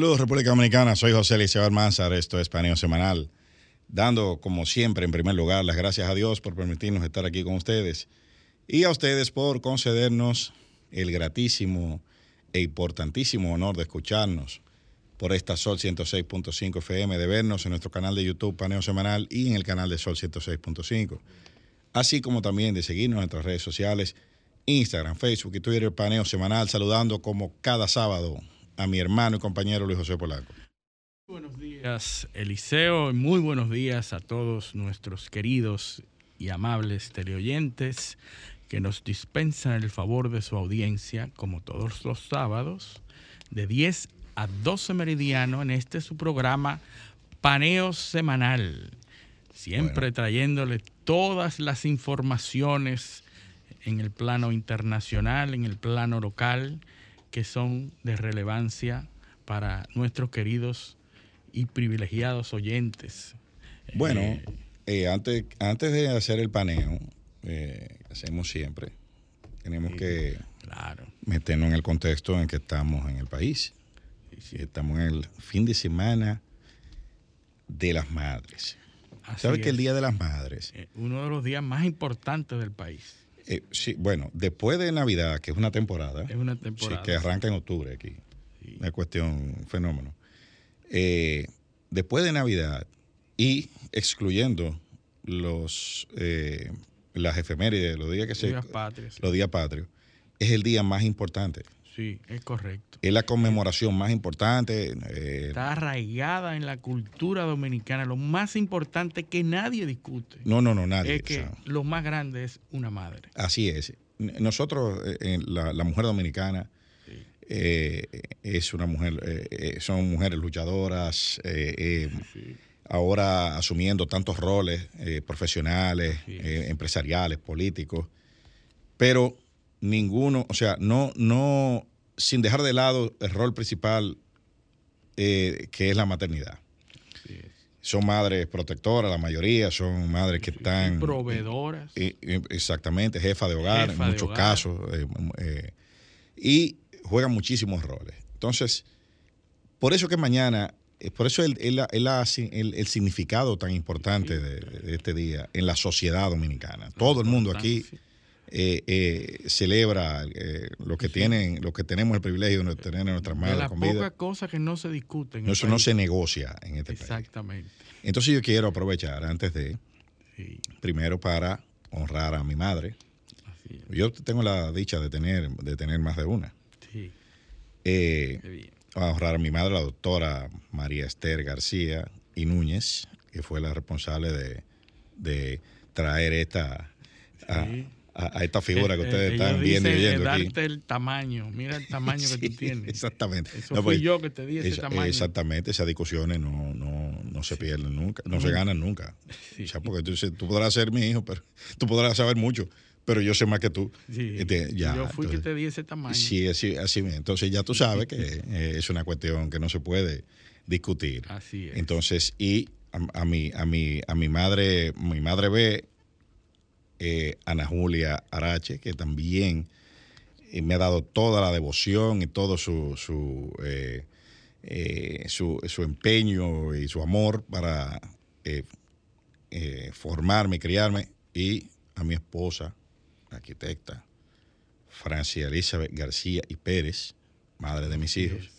Saludos República Dominicana, soy José Liceo Almanzar, esto es Paneo Semanal, dando como siempre en primer lugar las gracias a Dios por permitirnos estar aquí con ustedes y a ustedes por concedernos el gratísimo e importantísimo honor de escucharnos por esta Sol 106.5 FM, de vernos en nuestro canal de YouTube Paneo Semanal y en el canal de Sol 106.5, así como también de seguirnos en nuestras redes sociales, Instagram, Facebook y Twitter Paneo Semanal, saludando como cada sábado a mi hermano y compañero Luis José Polanco. Buenos días, Eliseo, muy buenos días a todos nuestros queridos y amables teleoyentes que nos dispensan el favor de su audiencia, como todos los sábados, de 10 a 12 meridiano en este su programa Paneo Semanal, siempre Bueno. trayéndole todas las informaciones en el plano internacional, en el plano local, que son de relevancia para nuestros queridos y privilegiados oyentes. Bueno, Eh, eh, antes, antes de hacer el paneo, eh, hacemos siempre, tenemos que claro. meternos en el contexto en que estamos en el país. Estamos en el fin de semana de las madres. así ¿Sabes que el. Día de las Madres? Eh, Uno de los días más importantes del país. Eh, sí, bueno, después de Navidad, que es una temporada, Es una sí, temporada. que arranca en octubre aquí, Sí. una cuestión, un fenómeno. Eh, después de Navidad y excluyendo los eh, las efemérides, los días que se, Días patrios. los días patrios, es el día más importante. Sí, es correcto. Es la conmemoración más importante. eh, Está arraigada en la cultura dominicana. Lo más importante que nadie discute no, no, no, nadie. es que o sea, lo más grande es una madre. así es. Nosotros, eh, en la, la mujer dominicana, Sí. eh, es una mujer, eh, eh, son mujeres luchadoras, eh, eh, Sí. ahora asumiendo tantos roles eh, profesionales, Sí. eh, empresariales, políticos, pero ninguno, o sea, no, no, sin dejar de lado el rol principal eh, que es la maternidad. Sí es. Son madres protectoras, la mayoría, son madres que Y están... proveedoras. eh, exactamente, jefa de hogar Jefa en muchos hogar. casos, eh, eh, y juegan muchísimos roles. Entonces, por eso que mañana, por eso el, el- el- significado tan importante de, de este día en la sociedad dominicana. Todo el mundo aquí. Eh, eh, celebra eh, lo que Sí. tienen, lo que tenemos el privilegio de tener en nuestras de madres las pocas cosas que no se discuten. en No, Eso no país. se negocia en este país. Exactamente. Entonces yo quiero aprovechar antes de, Sí, primero para honrar a mi madre. así es. Yo tengo la dicha de tener, de tener más de una. Sí, Eh, qué bien. a honrar a mi madre, la doctora María Esther García y Núñez, que fue la responsable de, de traer esta a, Sí. a- a esta figura que Eh, ustedes están viendo y oyendo eh, aquí. darte el tamaño. Mira el tamaño que tú tienes. Exactamente. Eso No, fui pues, yo que te di ese esa- tamaño. Exactamente, esas discusiones no, no, no se pierden nunca, no se ganan nunca. Sí. O sea, porque tú, tú podrás ser mi hijo, pero tú podrás saber mucho, pero yo sé más que tú. Sí. Este, ya, yo fui entonces- que te di ese tamaño. Sí, así, así. Entonces ya tú sabes que eh, es una cuestión que no se puede discutir. Así es. Entonces, y a, a mi, a mi, a mi madre, mi madre ve eh, Ana Julia Arache, que también eh, me ha dado toda la devoción y todo su, su, eh, eh, su, su empeño y su amor para formarme criarme. Y a mi esposa, arquitecta, Francia Elizabeth García y Pérez, madre de mis hijos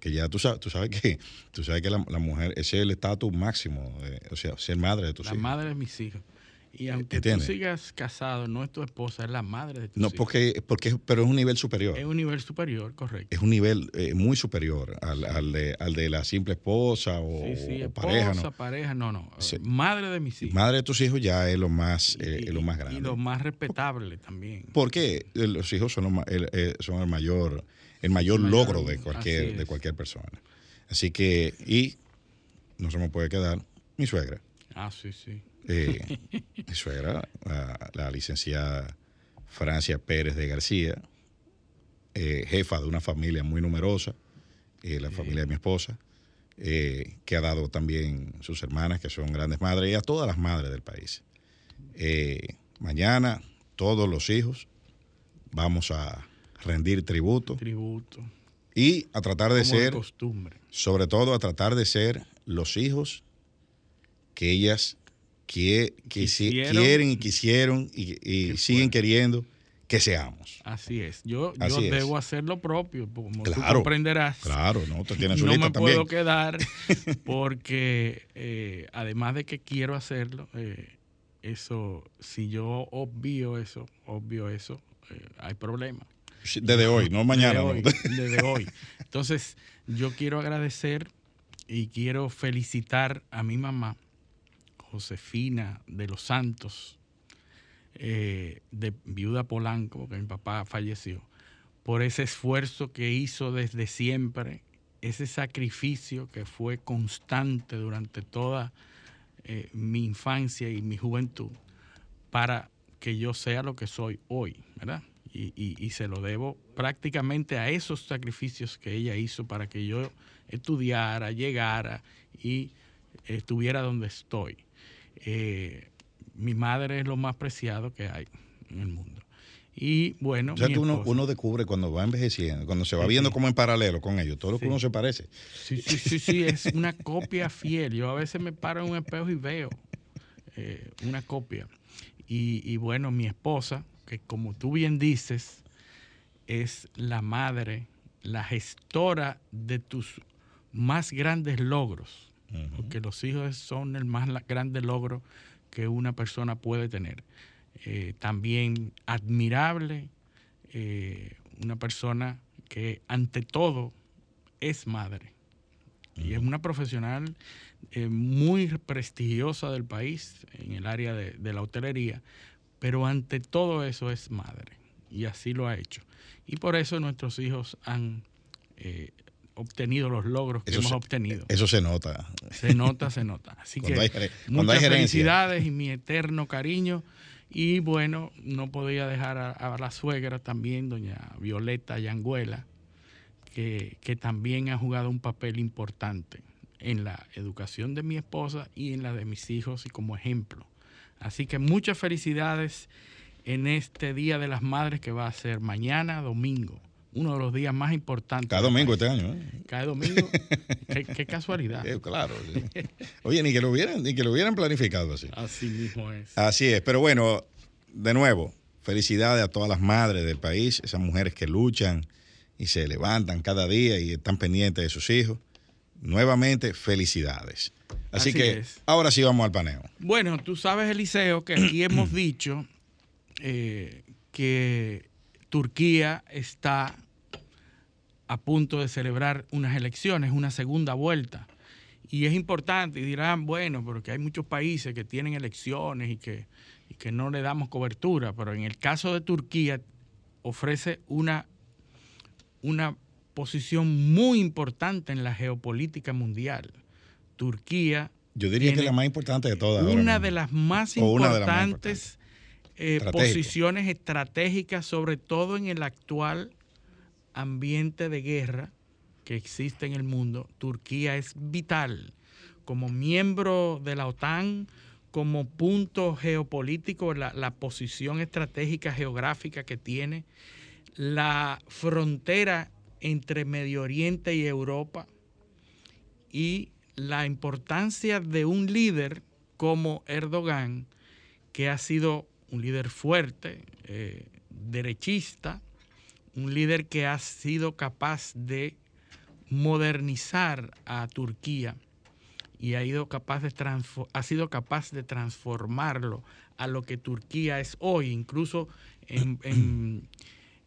que ya tú sabes, tú sabes que tú sabes que la, la mujer ese es el estatus máximo, eh, o sea, ser madre de tus La hijos. madre de mis hijos. Y aunque ¿Entiendes? tú sigas casado, no es tu esposa, es la madre de tus No, hijos. porque, porque pero es un nivel superior. Es un nivel superior, correcto. Es un nivel eh, muy superior al, al de, al de la simple esposa o, Sí, sí, o esposa, pareja, ¿no? pareja, no, no. Sí. Madre de mis hijos. Madre de tus hijos ya es lo más, eh, Y- es lo más Y grande. lo más respetable también. Porque los hijos son, lo el, eh, son el mayor, el mayor logro de cualquier, de cualquier persona. Así que, y no se me puede quedar mi suegra. Ah, sí, sí. Eh, mi suegra, la, la licenciada Francia Pérez de García, eh, jefa de una familia muy numerosa, eh, la familia de mi esposa, eh, que ha dado también sus hermanas, que son grandes madres, y a todas las madres del país. Mañana, todos los hijos vamos a rendir tributo Tributo. Y a tratar de como de ser, costumbre. sobre todo a tratar de ser los hijos que ellas que, que quieren y quisieron y, siguen fuerte. queriendo que seamos. Así es. Yo, yo es. debo hacer lo propio, como tú Claro, comprenderás. Claro, ¿no? Usted tiene su no lista me también. puedo quedar porque eh, además de que quiero hacerlo, eh, eso, si yo obvio eso, obvio eso, eh, hay problema. Sí, Desde hoy, no mañana. Desde ¿no? hoy, desde hoy. Entonces, yo quiero agradecer y quiero felicitar a mi mamá, Josefina de los Santos, eh, de Viuda Polanco, porque mi papá falleció, por ese esfuerzo que hizo desde siempre, ese sacrificio que fue constante durante toda eh, mi infancia y mi juventud para que yo sea lo que soy hoy, ¿verdad? Y- y se lo debo prácticamente a esos sacrificios que ella hizo para que yo estudiara, llegara y estuviera donde estoy. Eh, mi madre es lo más preciado que hay en el mundo. Y bueno, O sea mi que uno, descubre cuando va envejeciendo, cuando se va viendo sí. como en paralelo con ellos, todo lo que Sí. uno se parece. Sí, sí, sí, sí, es una copia fiel. Yo a veces me paro en un espejo y veo eh, una copia. Y, y bueno, mi esposa, que como tú bien dices, es la madre, la gestora de tus más grandes logros, Porque los hijos son el más grande logro que una persona puede tener. Eh, también admirable, eh, una persona que ante todo es madre. Y es una profesional eh, muy prestigiosa del país en el área de, de la hotelería, pero ante todo eso es madre. Y así lo ha hecho. Y por eso nuestros hijos han eh, obtenido los logros que Eso hemos se- obtenido. Eso se nota. Se nota, se nota. Así Cuando que hay hay muchas felicidades y mi eterno cariño. Y bueno, no podía dejar a, a la suegra también, doña Violeta Yanguela, que, que también ha jugado un papel importante en la educación de mi esposa y en la de mis hijos y como ejemplo. Así que muchas felicidades en este Día de las Madres que va a ser mañana, domingo, uno de los días más importantes. Cada domingo este año. ¿eh? Cada domingo. qué, qué casualidad. Eh, claro. sí. Oye, ni que lo hubieran, ni que lo hubieran planificado así. Así mismo es. Así es, pero bueno, de nuevo, felicidades a todas las madres del país, esas mujeres que luchan y se levantan cada día y están pendientes de sus hijos. Nuevamente, felicidades. Así, Así que es. ahora sí vamos al paneo. Bueno, tú sabes, Eliseo, que aquí hemos dicho eh, que Turquía está a punto de celebrar unas elecciones, una segunda vuelta. Y es importante, y dirán, bueno, porque hay muchos países que tienen elecciones y que, y que no le damos cobertura, pero en el caso de Turquía ofrece una, una posición muy importante en la geopolítica mundial. Turquía Yo diría que la más importante de todas. una de las más importantes eh, posiciones estratégicas, sobre todo en el actual ambiente de guerra que existe en el mundo. Turquía es vital como miembro de la OTAN, como punto geopolítico, la, la posición estratégica geográfica que tiene, la frontera entre Medio Oriente y Europa y la importancia de un líder como Erdogan, que ha sido un líder fuerte, eh, derechista, un líder que ha sido capaz de modernizar a Turquía y ha, ido capaz de ha sido capaz de transformarlo a lo que Turquía es hoy. Incluso en, en,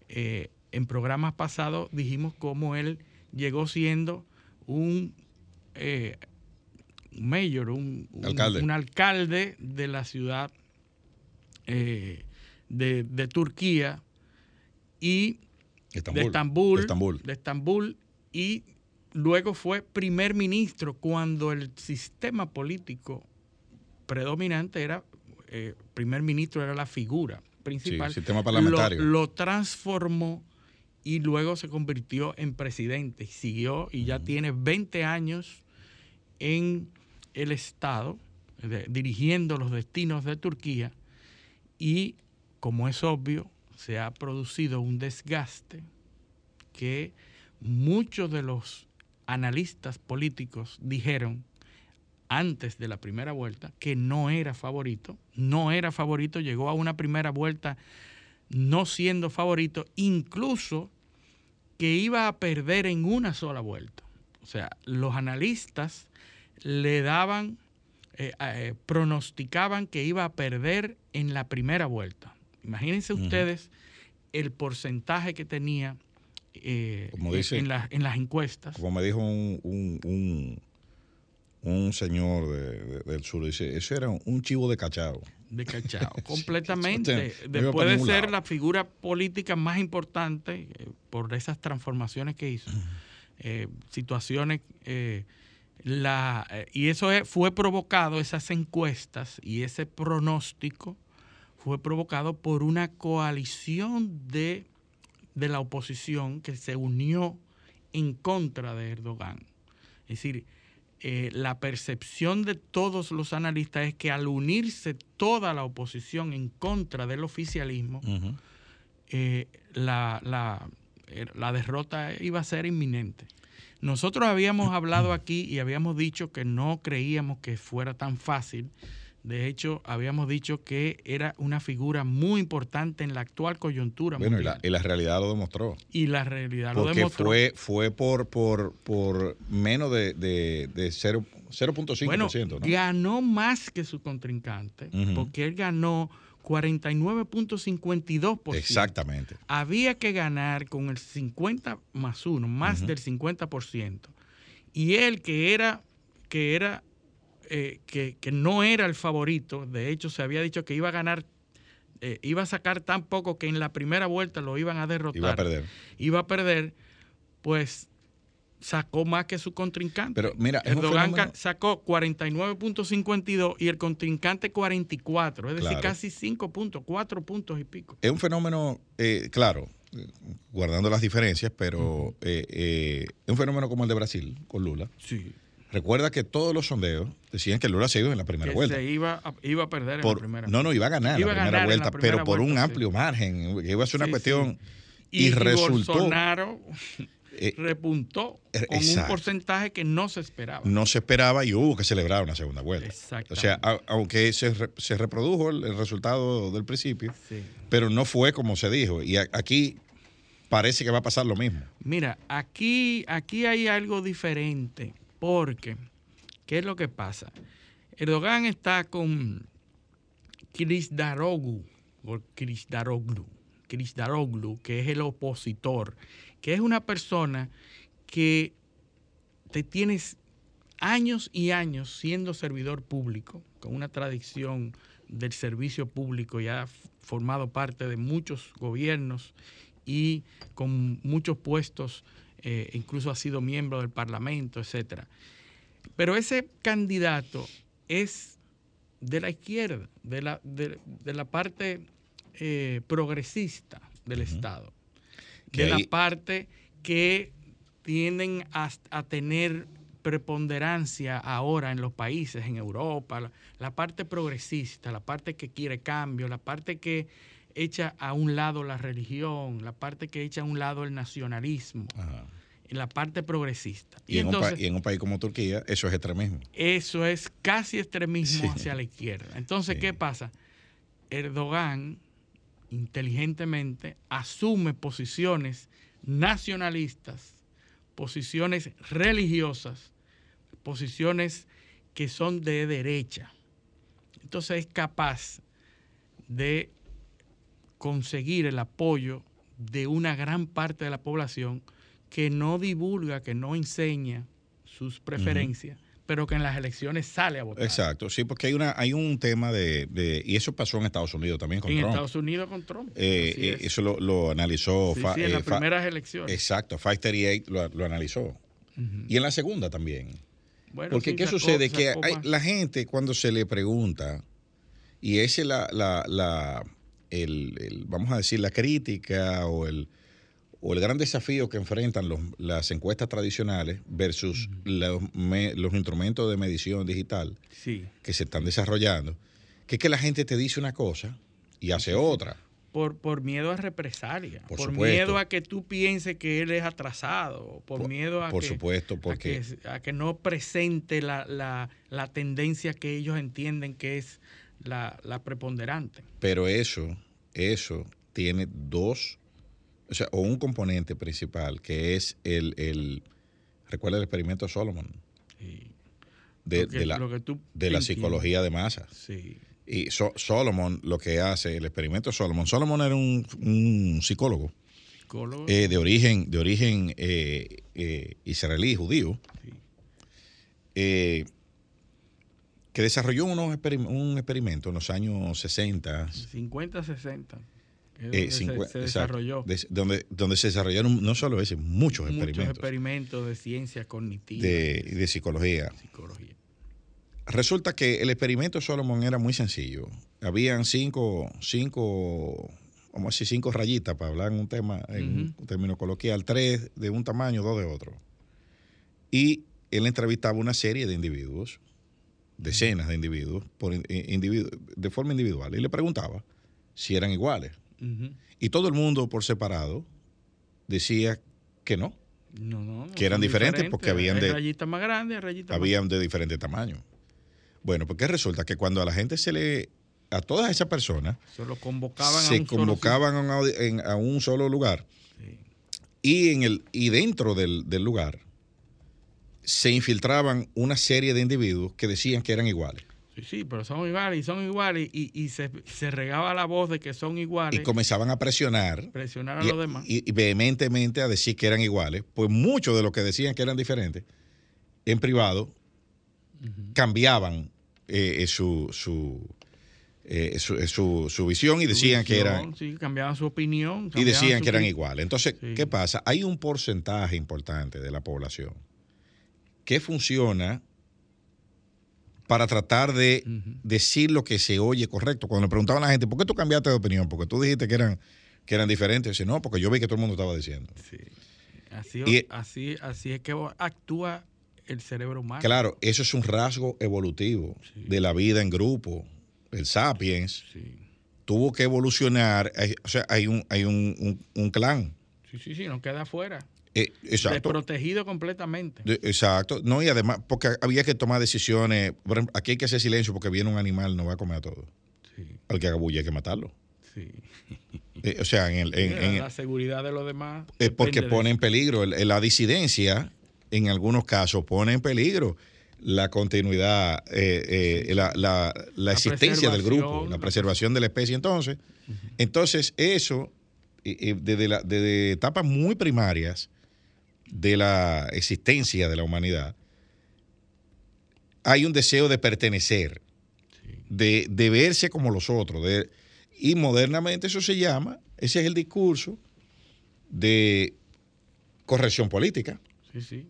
eh, en programas pasados dijimos cómo él llegó siendo un eh, mayor, un, un- Alcalde. un alcalde de la ciudad eh, de, de Turquía y Estambul. de Estambul, De Estambul. de Estambul, y luego fue primer ministro cuando el sistema político predominante era eh, primer ministro era la figura principal. Sí, sistema parlamentario. Lo, lo transformó y luego se convirtió en presidente. Siguió y ya tiene 20 años en el Estado, de- dirigiendo los destinos de Turquía y, como es obvio, se ha producido un desgaste que muchos de los analistas políticos dijeron antes de la primera vuelta que no era favorito, no era favorito, llegó a una primera vuelta no siendo favorito, incluso que iba a perder en una sola vuelta. O sea, los analistas le daban, eh, eh, pronosticaban que iba a perder en la primera vuelta. Imagínense ustedes el porcentaje que tenía eh, en, en, las encuestas. Como me dijo un, un, señor del sur, dice, eso era un chivo de cachao. De cachao, completamente. Después de ser la figura política más importante eh, por esas transformaciones que hizo, eh, situaciones... la, y eso fue provocado, esas encuestas y ese pronóstico fue provocado por una coalición de de la oposición que se unió en contra de Erdogan. Es decir, eh, la percepción de todos los analistas es que al unirse toda la oposición en contra del oficialismo, eh, la, la, la derrota iba a ser inminente. Nosotros habíamos hablado aquí y habíamos dicho que no creíamos que fuera tan fácil de hecho, habíamos dicho que era una figura muy importante en la actual coyuntura. Bueno, y la, y la, realidad lo demostró. Y la realidad lo demostró. Fue, fue por, por, por menos de, de, de 0.5%. Bueno, ganó más que su contrincante, porque él ganó 49.52%. Exactamente. Había que ganar con el 50 más 1, más del 50%. Y él que era, que era eh, que, no era el favorito, de hecho se había dicho que iba a ganar, eh, iba a sacar tan poco que en la primera vuelta lo iban a derrotar. Iba a perder. Iba a perder, pues sacó más que su contrincante. Pero mira, Erdogan sacó 49.52 y el contrincante 44, es decir, casi 5 puntos, 4 puntos y pico. Es un fenómeno, eh, claro, guardando las diferencias, pero es un fenómeno como el de Brasil con Lula. Sí. Recuerda que todos los sondeos decían que Lula se iba en la primera vuelta. Se iba a, iba a perder en la primera No, no, iba a ganar en la primera vuelta, pero por un amplio margen. Que iba a ser una cuestión. Y, resultó. Bolsonaro eh, repuntó con un porcentaje que no se esperaba. No se esperaba y hubo que celebrar una segunda vuelta. O sea, aunque se, se reprodujo el, resultado del principio, pero no fue como se dijo. Y aquí parece que va a pasar lo mismo. Mira, aquí, aquí hay algo diferente porque, ¿qué es lo que pasa? Erdogan está con Daroglu, o Daroglu, que es el opositor, que es una persona que te tienes años y años siendo servidor público, con una tradición del servicio público, ya ha formado parte de muchos gobiernos y con muchos puestos eh, incluso ha sido miembro del Parlamento, etcétera. Pero ese candidato es de la izquierda, de la, de, la parte eh, progresista del Estado, de la parte que tienden a, tener preponderancia ahora en los países, en Europa, la, parte progresista, la parte que quiere cambio, la parte que echa a un lado la religión, la parte que echa a un lado el nacionalismo, en la parte progresista. Y, en un país como Turquía, eso es extremismo. Eso es casi extremismo hacia la izquierda. Entonces, ¿qué pasa? Erdogan inteligentemente asume posiciones nacionalistas, posiciones religiosas, posiciones que son de derecha. Entonces es capaz de conseguir el apoyo de una gran parte de la población que no divulga, que no enseña sus preferencias, pero que en las elecciones sale a votar. Exacto, sí, porque hay una hay un tema de, y eso pasó en Estados Unidos también con Trump. En Estados Unidos con Trump. Eh, eh, eso lo, analizó. Sí, en las eh, primeras elecciones. Exacto, 538 lo, lo analizó. Y en la segunda también. Bueno, porque ¿qué sucede? que la gente cuando se le pregunta, y esa es la, la el, vamos a decir, la crítica o el, o el gran desafío que enfrentan las encuestas tradicionales versus los, instrumentos de medición digital que se están desarrollando, que es que la gente te dice una cosa y hace otra. por, por miedo a represalia, Por miedo a que tú pienses que él es atrasado, por, Por- miedo a por que, supuesto, a que, a que no presente la, la- la tendencia que ellos entienden que es la, la preponderante. pero eso, eso tiene dos, o sea, o un componente principal que es el, el recuerda el experimento Solomon Y de, lo que- de la, de la psicología de masas. Sí, Y So- Solomon lo que hace, el experimento Solomon, Solomon era un, un psicólogo psicólogo. eh, de origen, de origen eh, eh, israelí, judío, sí. que desarrolló unos experim- un experimento en los años 60, 50, 60. Eh, donde se- 50, se, exacto, desarrolló des- donde, donde se desarrollaron no solo ese, muchos muchos experimentos experimentos de ciencia cognitiva de, de psicología. psicología. Resulta que el experimento Solomon era muy sencillo. Habían cinco, cinco, vamos a decir, cinco rayitas para hablar en un tema, en un término coloquial, tres de un tamaño, dos de otro. Y él entrevistaba una serie de individuos, decenas de individuos, por in- individu- de forma individual, y le preguntaba si eran iguales. Y todo el mundo por separado decía que no, No, no, no, Que eran diferentes porque habían de- rayitas más grandes, más habían de diferente tamaño. Bueno, porque resulta que cuando a la gente se le, a todas esas personas, Se lo convocaban a un solo a en- a un solo lugar y en el y dentro del, del lugar se infiltraban una serie de individuos que decían que eran iguales Sí, sí, pero son iguales y son iguales y, y se, se regaba la voz de que son iguales, y comenzaban a presionar presionar a y, los demás. y- y vehementemente a decir que eran iguales, pues muchos de los que decían que eran diferentes en privado cambiaban eh, eh, su, su, eh, su, su- su visión y decían que eran Sí, cambiaban su opinión. y decían que eran iguales. Entonces, Sí. ¿qué pasa? Hay un porcentaje importante de la población que funciona para tratar de decir lo que se oye correcto. Cuando le preguntaban a la gente, ¿por qué tú cambiaste de opinión? Porque tú dijiste que eran, que eran diferentes. Dice, no, porque yo vi que todo el mundo estaba diciendo. Sí. Así, Y- así, así es que actúa el cerebro humano. Claro, eso es un rasgo evolutivo Sí. de la vida en grupo. El sapiens Sí. tuvo que evolucionar. hay- o sea, hay un, hay un, un- un clan. sí, sí, sí, no queda afuera. Eh, exacto. Desprotegido completamente. De- Exacto. No, y además, porque había que tomar decisiones. Por ejemplo, aquí hay que hacer silencio porque viene un animal, no va a comer a todo. Sí, Al que haga bulla hay que matarlo. sí. Eh, o sea, en el, en- Mira, en- la seguridad de los demás. es porque pone en peligro el- la disidencia, en algunos casos, pone en peligro la continuidad, eh, eh, la, la- la existencia del grupo, la preservación de la especie. Entonces, entonces eso, desde, la- desde etapas muy primarias de la existencia de la humanidad, hay un deseo de pertenecer, Sí. de, de verse como los otros. de- y modernamente eso se llama, ese es el discurso de corrección política. Sí, sí.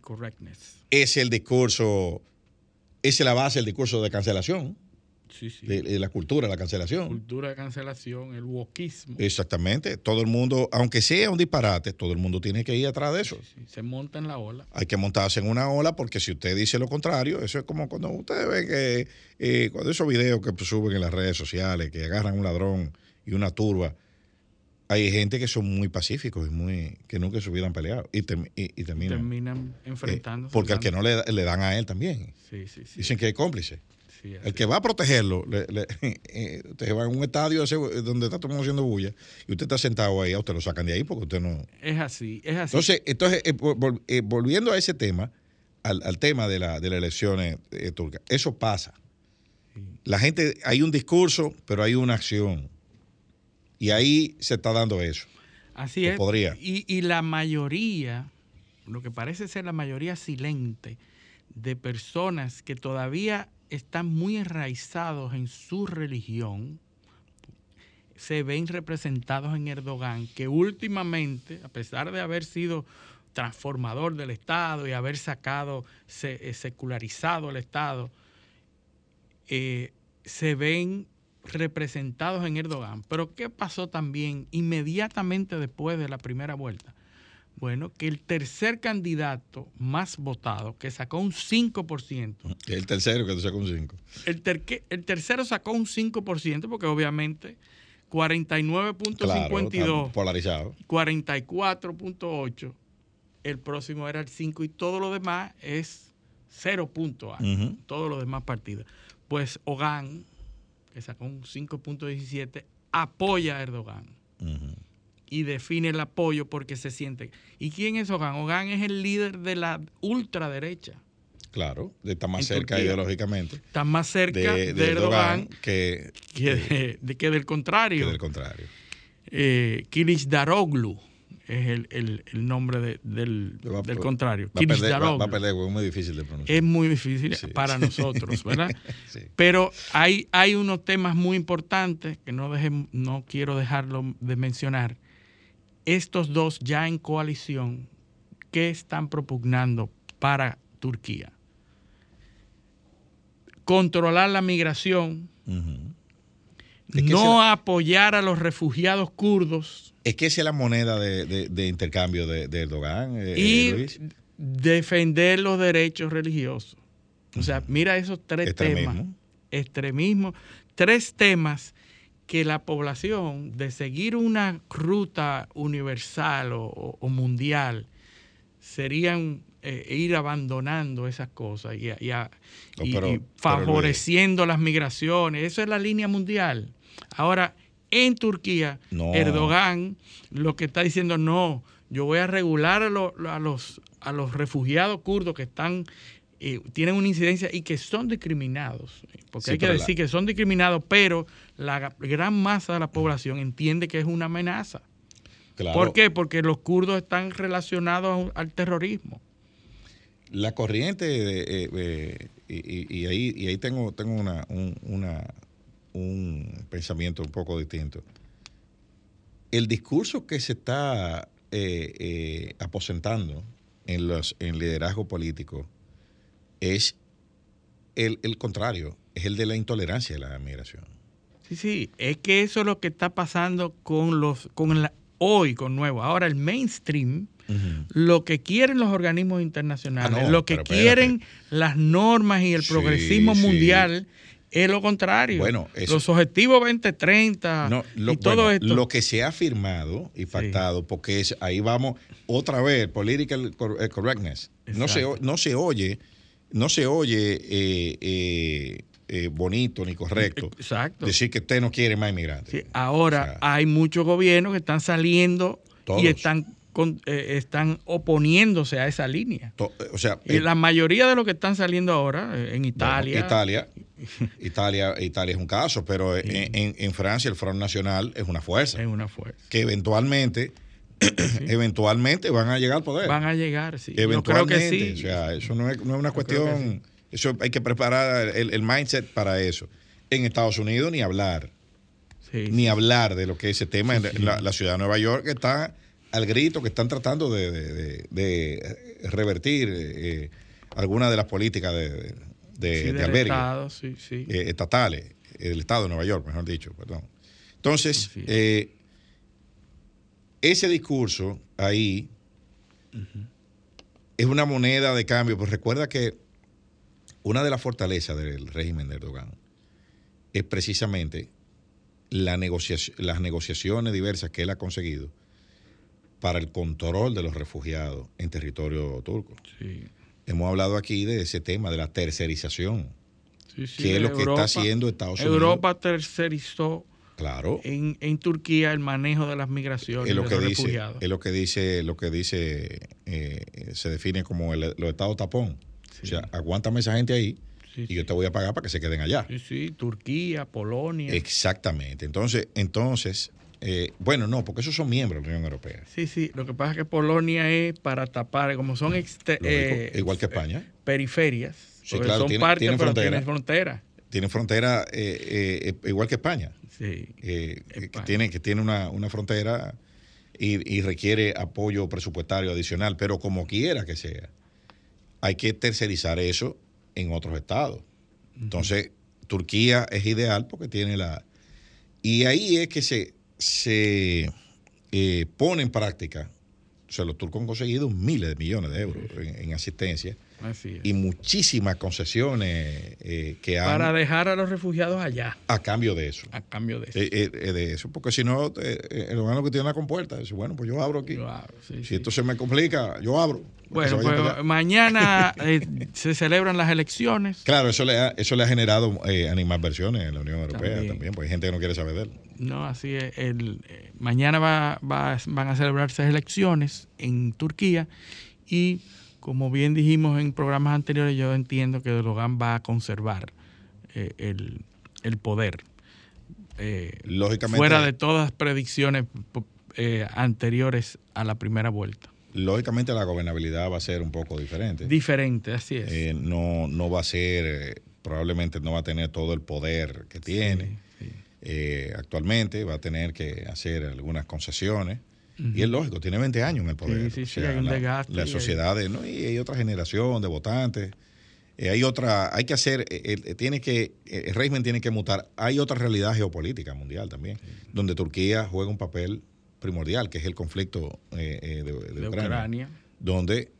Correctness. Es el discurso, esa es la base del discurso de cancelación, Sí, sí. de, de la cultura, de la cancelación. Cultura de cancelación, el wokismo. Exactamente. Todo el mundo, aunque sea un disparate, todo el mundo tiene que ir atrás de eso. Sí, Se monta en la ola. Hay que montarse en una ola porque si usted dice lo contrario, eso es como cuando ustedes ven que eh, cuando esos videos que suben en las redes sociales, que agarran un ladrón y una turba, hay gente que son muy pacíficos y muy que nunca se hubieran peleado y, term- y- y terminan. Terminan eh, enfrentándose. porque al que no le, le dan a él también. Sí, sí, sí. Dicen que es cómplice. Sí, El que va a protegerlo, le, le- eh, usted va a un estadio ese, donde está todo el mundo haciendo bulla y usted está sentado ahí, a usted lo sacan de ahí porque usted no. Es así, es así. Entonces, entonces eh, vol- vol- eh, volviendo a ese tema, al, al tema de, la, de las elecciones eh, turcas, eso pasa. Sí. La gente, hay un discurso, pero hay una acción. Y ahí se está dando eso. Así es. podría. Y, y la mayoría, lo que parece ser la mayoría silente de personas que todavía están muy enraizados en su religión, se ven representados en Erdogan, que últimamente, a pesar de haber sido transformador del Estado y haber sacado, eh, secularizado el Estado, eh, se ven representados en Erdogan. Pero ¿qué pasó también inmediatamente después de la primera vuelta? Bueno, que el tercer candidato más votado, que sacó un 5%, Es el tercero que te saca un 5. el, terque- el tercero sacó un 5%, porque obviamente 49.52, polarizado. 44.8, el próximo era el 5 y todo lo demás es 0 puntos, todos los demás partidos. Pues Hogan, que sacó un 5.17, apoya a Erdogan. Y define el apoyo porque se siente. ¿Y quién es Hogan? Hogan es el líder de la ultraderecha. Claro, está más cerca ideológicamente. Está más cerca de, Erdogan, que, que, del contrario. Que del contrario. Eh, Daroglu es el, nombre del, contrario. Va, a perder, es muy difícil de pronunciar. Es muy difícil para nosotros, ¿verdad? Pero hay, hay unos temas muy importantes que no, no quiero dejarlo de mencionar. Estos dos ya en coalición, ¿qué están propugnando para Turquía? Controlar la migración, no apoyar a los refugiados kurdos. Es que esa es la moneda de, intercambio de, Erdogan. Eh, y defender los derechos religiosos. O sea, mira esos tres temas. Extremismo. Tres temas que la población, de seguir una ruta universal o, mundial, serían eh, ir abandonando esas cosas y, y favoreciendo las migraciones. Eso es la línea mundial. Ahora, en Turquía, Erdogan lo que está diciendo, no, yo voy a regular a, los, a los refugiados kurdos que están eh, tienen una incidencia y que son discriminados. Porque hay que decir que son discriminados, pero la gran masa de la población entiende que es una amenaza. ¿Por qué? Porque los kurdos están relacionados al terrorismo. La corriente, de, eh, eh, y, ahí, y ahí tengo, tengo una, una, un pensamiento un poco distinto. El discurso que se está eh, aposentando en los en liderazgo político es el, contrario, es el de la intolerancia de la migración. Sí, sí, es que eso es lo que está pasando con los con la, hoy con nuevo. Ahora el mainstream lo que quieren los organismos internacionales, ah, lo que quieren las normas y el progresismo mundial es lo contrario. Bueno, los objetivos 2030 y todo esto. Lo que se ha firmado y pactado, porque es, ahí vamos otra vez, political eh, correctness. No se, no se oye, no se oye eh, eh, bonito ni correcto Exacto. decir que usted no quiere más inmigrantes. ahora hay muchos gobiernos que están saliendo y están están oponiéndose a esa línea. o sea, y la mayoría de los que están saliendo ahora en Italia. Italia, Italia, Italia es un caso, pero en, Francia el Front Nacional es una fuerza. Es una fuerza. Que eventualmente, eventualmente van a llegar al poder. Van a llegar, sí. Eventualmente. que sí. O sea, eso no es, una cuestión. Eso hay que preparar el, mindset para eso. En Estados Unidos ni hablar. ni hablar de lo que es ese tema. en la, ciudad de Nueva York está al grito que están tratando de, revertir eh, algunas de las políticas de, de, eh, estatales, del Estado de Nueva York, mejor dicho, perdón. Entonces, eh, ese discurso ahí es una moneda de cambio, pues recuerda que una de las fortalezas del régimen de Erdogan es precisamente la las negociaciones diversas que él ha conseguido para el control de los refugiados en territorio turco. Sí. Hemos hablado aquí de ese tema, de la tercerización. Sí, sí, que es lo que está haciendo Estados Unidos. Europa tercerizó claro. en, Turquía el manejo de las migraciones es lo que dice, refugiados. Es lo que dice, lo que dice eh, se define como el, los estados tapón. O sea, aguántame esa gente ahí y yo te voy a pagar para que se queden allá. Sí, sí, Turquía, Polonia. Exactamente. Entonces, entonces eh, bueno, no, porque esos son miembros de la Unión Europea. Sí, sí. Lo que pasa es que Polonia es para tapar, como son eh, igual que España. periferias. Sí, claro, son parte, tiene pero frontera. frontera. Tiene frontera eh, igual que España. Sí. Que tiene, que tiene una, frontera y, requiere apoyo presupuestario adicional, pero como quiera que sea, hay que tercerizar eso en otros estados. Entonces, Turquía es ideal porque tiene la... Y ahí es que se, se eh, pone en práctica, o sea, los turcos han conseguido miles de millones de euros en, asistencia y muchísimas concesiones eh, que han... Para dejar a los refugiados allá. A cambio de eso. A cambio de eso. Eh, eh, de eso, porque si no, el hermano que tiene la compuerta dice, bueno, pues yo abro aquí. si esto se me complica, yo abro. Bueno, pues mañana se celebran las elecciones. Claro, eso le ha, eso le ha generado animadversiones en la Unión Europea también, porque hay gente que no quiere saber de él. No, así es. El, mañana va, van a celebrarse elecciones en Turquía y como bien dijimos en programas anteriores, yo entiendo que Erdogan va a conservar eh, el, poder. Eh, Lógicamente, fuera de todas predicciones eh, anteriores a la primera vuelta. Lógicamente la gobernabilidad va a ser un poco diferente. Diferente, así es. no, no va a ser, probablemente no va a tener todo el poder que tiene actualmente, va a tener que hacer algunas concesiones y es lógico, tiene 20 años en el poder. Sí, sí, hay un desgaste. Las sociedades, ¿no? Y hay otra generación de votantes. Eh, hay otra, hay que hacer, eh, eh, tiene que, el régimen tiene que mutar. Hay otra realidad geopolítica mundial también, donde Turquía juega un papel primordial, que es el conflicto de, Ucrania, donde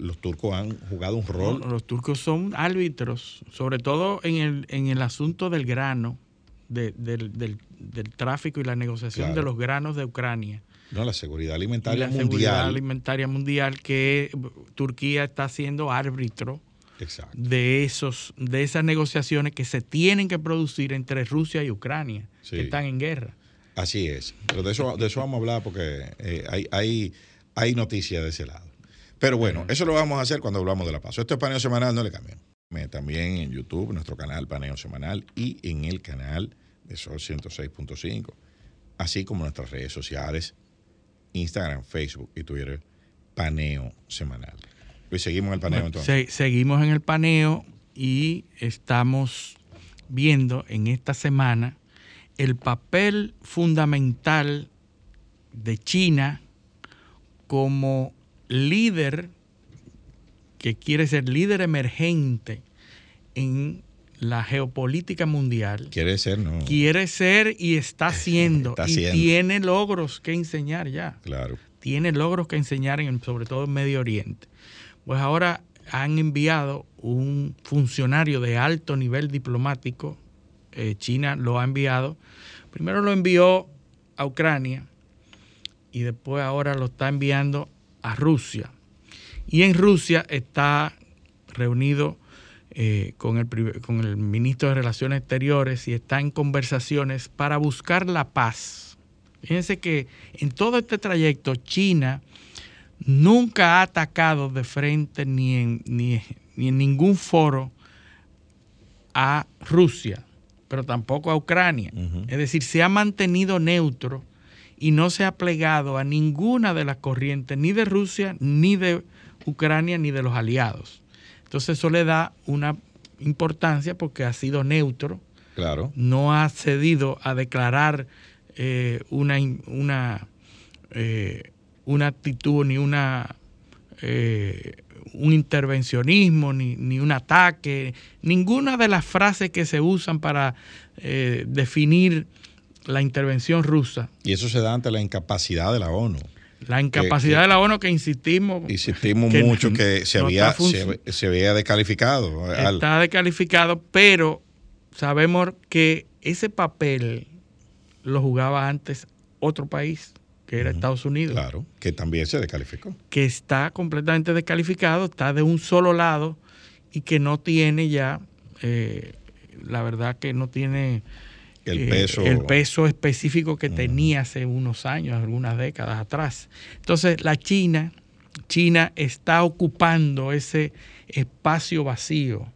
los turcos han jugado un rol. los turcos son árbitros, sobre todo en el, en el asunto del grano, del, del, tráfico y la negociación de los granos de Ucrania. No, la seguridad alimentaria mundial. La seguridad alimentaria mundial que Turquía está siendo árbitro de esos de esas negociaciones que se tienen que producir entre Rusia y Ucrania, que están en guerra. Así es. Pero de eso, de eso vamos a hablar porque eh, hay, hay, hay noticias de ese lado. Pero bueno, eso lo vamos a hacer cuando hablamos de la paz. Esto es Paneo Semanal, no le cambien. También en YouTube, nuestro canal Paneo Semanal y en el canal de Sol 106.5, así como nuestras redes sociales Instagram, Facebook y Twitter, paneo semanal. Seguimos en el paneo entonces. seguimos en el paneo y estamos viendo en esta semana el papel fundamental de China como líder que quiere ser líder emergente en la geopolítica mundial. Quiere ser, ¿no? Quiere ser y está haciendo. y tiene logros que enseñar ya. Claro. Tiene logros que enseñar, en, sobre todo en Medio Oriente. Pues ahora han enviado un funcionario de alto nivel diplomático. Eh, China lo ha enviado. Primero lo envió a Ucrania y después ahora lo está enviando a Rusia. Y en Rusia está reunido eh, con, el, con el ministro de Relaciones Exteriores y está en conversaciones para buscar la paz. Fíjense que en todo este trayecto China nunca ha atacado de frente ni en, ni, en ningún foro a Rusia, pero tampoco a Ucrania. Es decir, se ha mantenido neutro y no se ha plegado a ninguna de las corrientes, ni de Rusia, ni de Ucrania, ni de los aliados. Entonces eso le da una importancia porque ha sido neutro. Claro. No ha cedido a declarar eh, una, una, eh, una actitud ni una eh, un intervencionismo, ni, ni, un ataque, ninguna de las frases que se usan para definir la intervención rusa. Y eso se da ante la incapacidad de la ONU. La incapacidad de la ONU que insistimos. Insistimos mucho que se, había, se, había descalificado. Está descalificado, pero sabemos que ese papel lo jugaba antes otro país, que era Estados Unidos. Claro, que también se descalificó. Que está completamente descalificado, está de un solo lado y que no tiene ya, eh, la verdad que no tiene el peso, el peso específico que tenía hace unos años, algunas décadas atrás. Entonces, la China, China está ocupando ese espacio vacío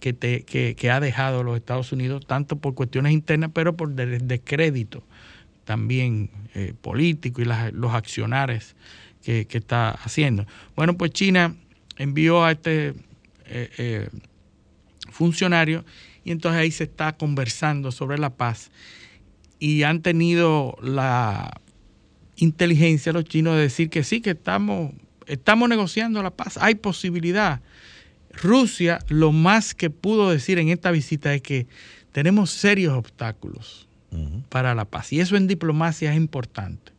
que, te, que, ha dejado los Estados Unidos, tanto por cuestiones internas, pero por descrédito también eh, político y los accionares que, está haciendo. Bueno, pues China envió a este eh, eh, funcionario y entonces ahí se está conversando sobre la paz. Y han tenido la inteligencia los chinos de decir que sí, que estamos, estamos negociando la paz, hay posibilidad. Rusia lo más que pudo decir en esta visita es que tenemos serios obstáculos para la paz. Y eso en diplomacia es importante.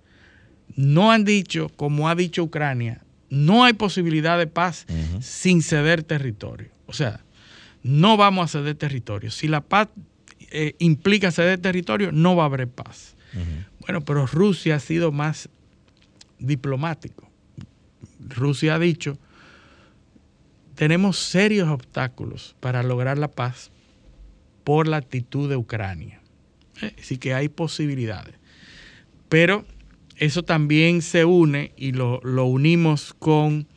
No han dicho, como ha dicho Ucrania, no hay posibilidad de paz sin ceder territorio. O sea, no vamos a ceder territorio. Si la paz eh, implica ceder territorio, no va a haber paz. Bueno, pero Rusia ha sido más diplomático. Rusia ha dicho, tenemos serios obstáculos para lograr la paz por la actitud de Ucrania. Eh, Así que hay posibilidades. Pero eso también se une y lo, lo unimos con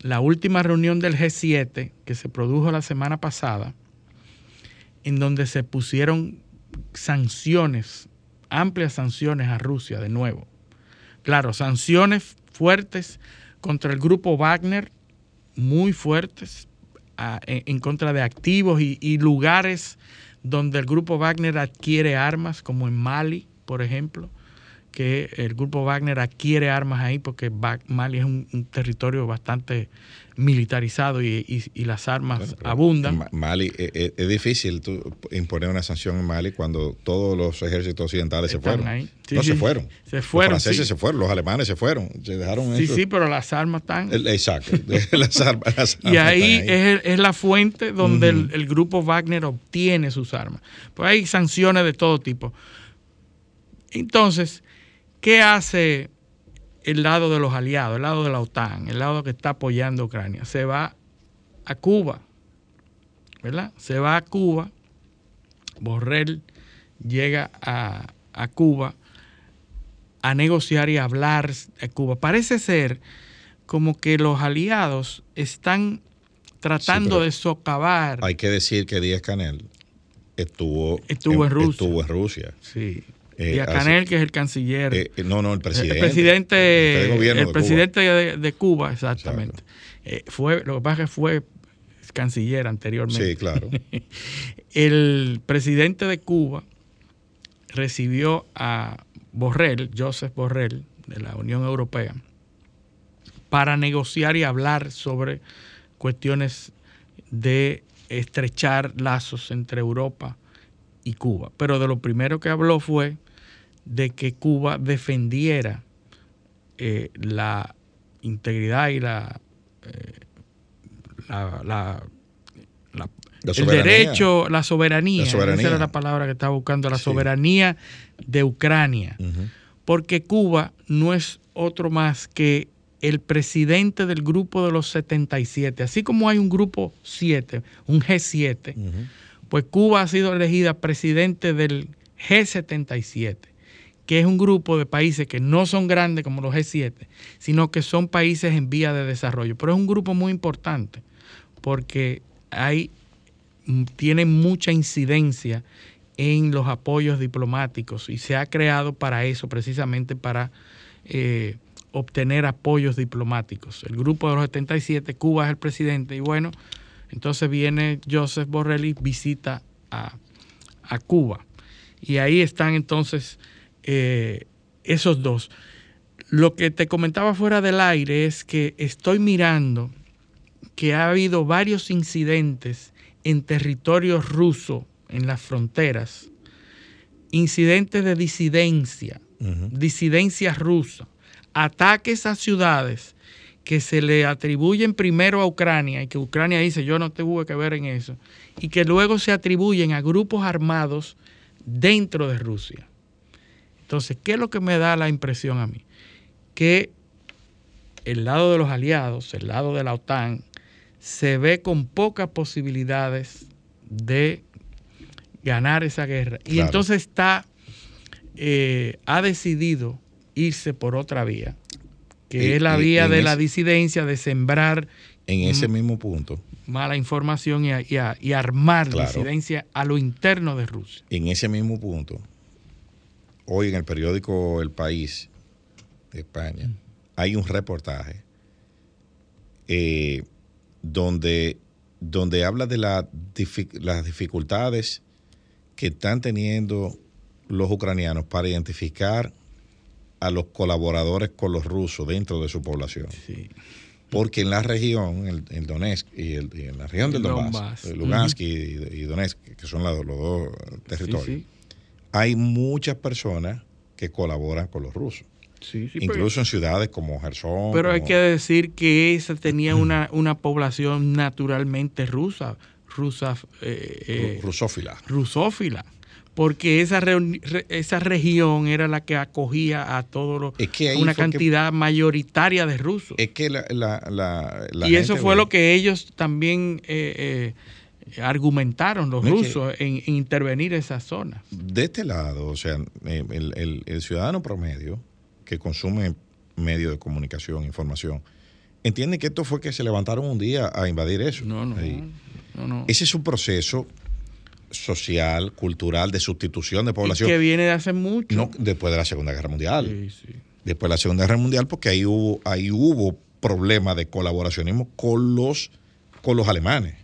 la última reunión del G7 que se produjo la semana pasada, en donde se pusieron sanciones, amplias sanciones a Rusia de nuevo. Claro, sanciones fuertes contra el grupo Wagner, muy fuertes, en contra de activos y, y lugares donde el grupo Wagner adquiere armas, como en Mali, por ejemplo, que el grupo Wagner adquiere armas ahí porque Mali es un, un territorio bastante militarizado y, y- y las armas Bueno, abundan. Ma- Mali, eh, eh, es difícil tú imponer una sanción en Mali cuando todos los ejércitos occidentales se fueron. ahí. Sí, no sí, se fueron. Se fueron, Los franceses sí. se fueron, los alemanes se fueron. Se dejaron Sí, sí, pero las armas están... Exacto. las armas- las Y armas ahí están es, la fuente donde el, grupo Wagner obtiene sus armas. Pues hay sanciones de todo tipo. Entonces, ¿qué hace el lado de los aliados, el lado de la OTAN, el lado que está apoyando a Ucrania? Se va a Cuba, ¿verdad? Se va a Cuba, Borrell llega a, a Cuba a negociar y a hablar a Cuba. Parece ser como que los aliados están tratando de socavar. Hay que decir que Díaz Canel estuvo, Estuvo en Rusia. Estuvo en Rusia. Sí. Eh, Díaz así- Canel, que es el canciller. Eh, eh, no, no, el presidente. el presidente, el gobierno el de presidente de, de Cuba, exactamente. Eh, fue, lo que pasa es que fue canciller anteriormente. Sí, claro. El presidente de Cuba recibió a Borrell, Joseph Borrell, de la Unión Europea, para negociar y hablar sobre cuestiones de estrechar lazos entre Europa y Cuba. Pero de lo primero que habló fue de que Cuba defendiera eh, la integridad y la, eh, la- la- la- La el derecho, la soberanía, La soberanía. esa era la palabra que estaba buscando, la Sí. soberanía de Ucrania, porque Cuba no es otro más que el presidente del grupo de los 77, así como hay un grupo 7, un G7, Ujú. pues Cuba ha sido elegida presidente del G77, que es un grupo de países que no son grandes como los G7, sino que son países en vía de desarrollo. Pero es un grupo muy importante porque hay, mm, tiene mucha incidencia en los apoyos diplomáticos y se ha creado para eso, precisamente para eh, obtener apoyos diplomáticos. El grupo de los 77, Cuba es el presidente y bueno, entonces viene Joseph Borrell y visita a, a Cuba. Y ahí están entonces eh, esos dos. Lo que te comentaba fuera del aire es que estoy mirando que ha habido varios incidentes en territorio ruso, en las fronteras, incidentes de disidencia, Ujú. disidencia rusa, ataques a ciudades que se le atribuyen primero a Ucrania y que Ucrania dice yo no tuve que ver en eso, y que luego se atribuyen a grupos armados dentro de Rusia. Entonces, ¿qué es lo que me da la impresión a mí? Que el lado de los aliados, el lado de la OTAN, se ve con pocas posibilidades de ganar esa guerra. Y Claro. entonces está, eh, ha decidido irse por otra vía, que Y- es la y- vía de la ese- disidencia, de sembrar En ese mismo punto, mala información y, a- y a- y armar Claro. disidencia a lo interno de Rusia. en ese mismo punto, hoy en el periódico El País de España, hay un reportaje eh, donde, donde habla de la las dificultades que están teniendo los ucranianos para identificar a los colaboradores con los rusos dentro de su población. Sí. Porque en la región, en, en Donetsk y, el- y en la región del El Donbass, Donbass. eh, Lugansk y, y Donetsk, que son la- los dos territorios, Sí, sí. Hay muchas personas que colaboran con los rusos. Sí, sí, incluso en ciudades como Gerson. Pero hay que decir que esa tenía una, una población naturalmente rusa, rusa, eh, eh, ru- rusófila. rusófila, porque esa, reuni- re- esa región era la que acogía a todos los, Es que una que- cantidad mayoritaria de rusos. Es que la, la, la- la y eso fue ve- lo que ellos también eh, eh, argumentaron, los No, es que- rusos, en, en intervenir esa zona. de este lado, o sea, eh, el, el- el ciudadano promedio que consume medios de comunicación, información, entiende que esto fue que se levantaron un día a invadir eso. No, no, Ahí. no, no. Ese es un proceso social, cultural, de sustitución de Y población. que viene de hace mucho. No después de la Segunda Guerra Mundial. Sí, sí. Después de la Segunda Guerra Mundial, porque ahí hubo, ahí hubo problemas de colaboracionismo con los, con los alemanes.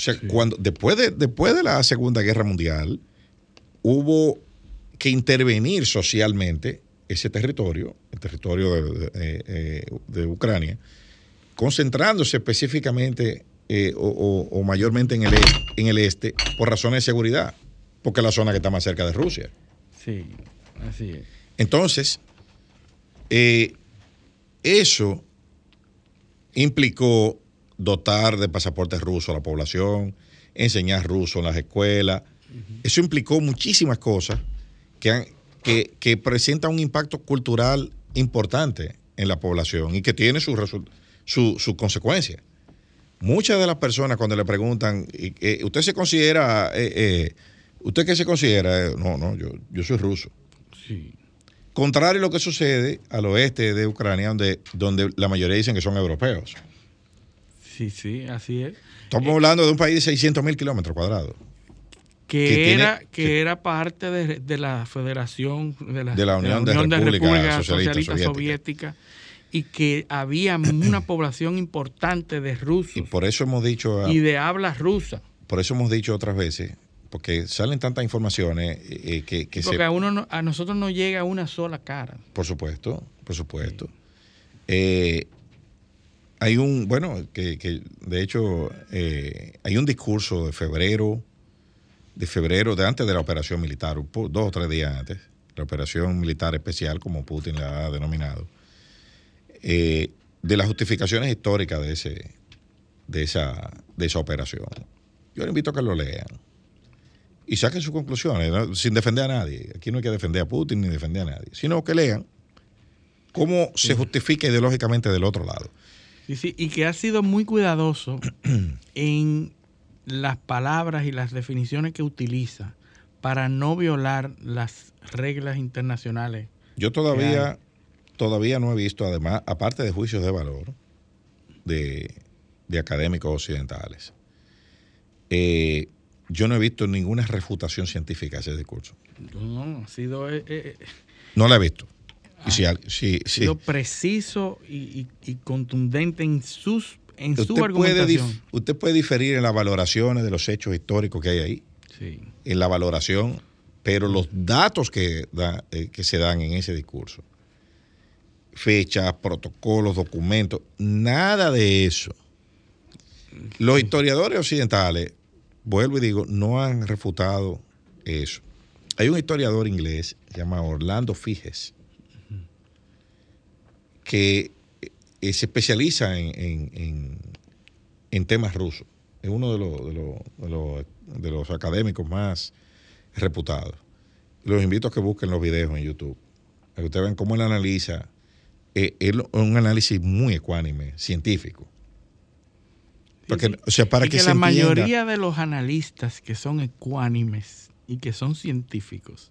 O sea, cuando, después, de, después de la Segunda Guerra Mundial, hubo que intervenir socialmente ese territorio, el territorio de, de- eh, eh, de Ucrania, concentrándose específicamente eh, o, o- o mayormente en el, este, en el este por razones de seguridad, porque es la zona que está más cerca de Rusia. Sí, así es. Entonces, eh, eso implicó dotar de pasaportes rusos a la población, enseñar ruso en las escuelas. Eso implicó muchísimas cosas que, han- que, que presentan un impacto cultural importante en la población y que tiene sus su, su consecuencias. Muchas de las personas cuando le preguntan, eh, ¿usted se considera, eh, eh, ¿usted qué se considera? No, no, yo, yo soy ruso. Sí. Contrario a lo que sucede al oeste de Ucrania, donde, donde la mayoría dicen que son europeos. Sí, sí, así es. Estamos hablando de un país de 600 mil kilómetros cuadrados. Que, que tiene- era, que que- era parte de, de la Federación de la, De la Unión de Repúblicas Socialistas Soviéticas y que había una población importante de Y rusos por eso hemos dicho, y de habla rusa. por eso hemos dicho otras veces, porque salen tantas informaciones eh, eh, que, que Porque se, a, uno no- a nosotros no llega una sola cara. por supuesto, por supuesto. Eh, hay un, bueno, que, que de hecho eh, hay un discurso de febrero, de febrero, de antes de la operación militar, dos o tres días antes, la operación militar especial, como Putin la ha denominado, eh, de las justificaciones históricas de, ese, de, esa, de esa operación. Yo les invito a que lo lean y saquen sus conclusiones, ¿no? sin defender a nadie. Aquí no hay que defender a Putin ni defender a nadie, sino que lean cómo se justifica ideológicamente del otro lado. Sí, sí, y que ha sido muy cuidadoso en las palabras y las definiciones que utiliza para no violar las reglas internacionales. Yo todavía, todavía no he visto, además, aparte de juicios de valor de, de académicos occidentales, eh, yo no he visto ninguna refutación científica a ese discurso. No, ha sido, eh, eh, No la he visto. Y si, sido preciso y, y- y contundente en sus en su usted, argumentación. usted puede diferir en las valoraciones de los hechos históricos que hay ahí, Sí. en la valoración, pero los datos que, da- eh, que se dan en ese discurso, fechas, protocolos, documentos, nada de eso. Los historiadores occidentales, vuelvo y digo, no han refutado eso. Hay un historiador inglés, se llama Orlando Figes, que eh, se especializa en, en- en- en temas rusos. Es uno de los, de, los, de, los, de los académicos más reputados. Los invito a que busquen los videos en YouTube. Para que ustedes vean cómo él analiza. eh, él- un análisis muy ecuánime, científico. Porque. O sea, para y que, que, se la entienda- mayoría de los analistas que son ecuánimes y que son científicos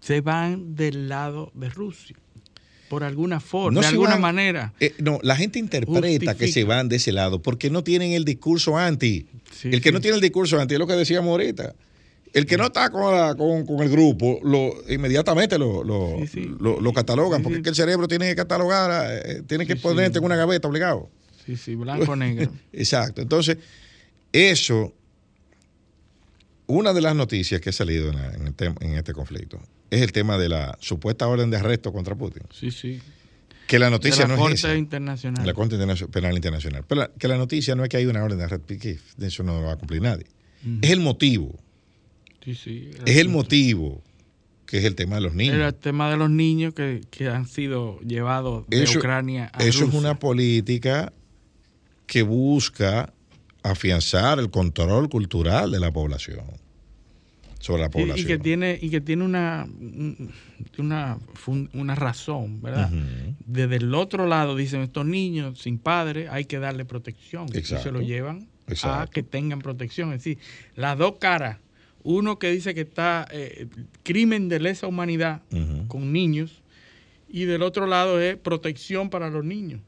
se van del lado de Rusia por alguna forma, No de alguna van- manera. Eh, no, la gente interpreta que se van de ese lado porque no tienen el discurso anti. Sí, el que sí. no tiene el discurso anti es lo que decíamos ahorita. El que no está con, la- con, con el grupo, lo, inmediatamente lo, lo, Sí, lo- lo catalogan, porque es que el cerebro tiene que catalogar, eh, tiene que ponerte en una gaveta obligado. Sí, sí, blanco negro. Exacto. Entonces, eso, una de las noticias que ha salido en, la- en el tem- en este conflicto es el tema de la supuesta orden de arresto contra Putin. Sí, sí. Que la De noticia la no es Corte esa. Internacional. La Corte Penal Internacional. Pero la- que la noticia no es que hay una orden de arresto, que eso no lo va a cumplir nadie. Es el motivo. Sí, sí, Es el motivo que es el tema de los niños. El tema de los niños que, que han sido llevados de Eso- Ucrania a Eso es una política que busca afianzar el control cultural de la población. Sobre la población. Y, que tiene, y que tiene una, un- una, una razón, ¿verdad? Desde el otro lado dicen estos niños sin padre hay que darle protección. Y se lo llevan a que tengan protección. Es decir, las dos caras. Uno que dice que está eh, crimen de lesa humanidad con niños y del otro lado es protección para los niños.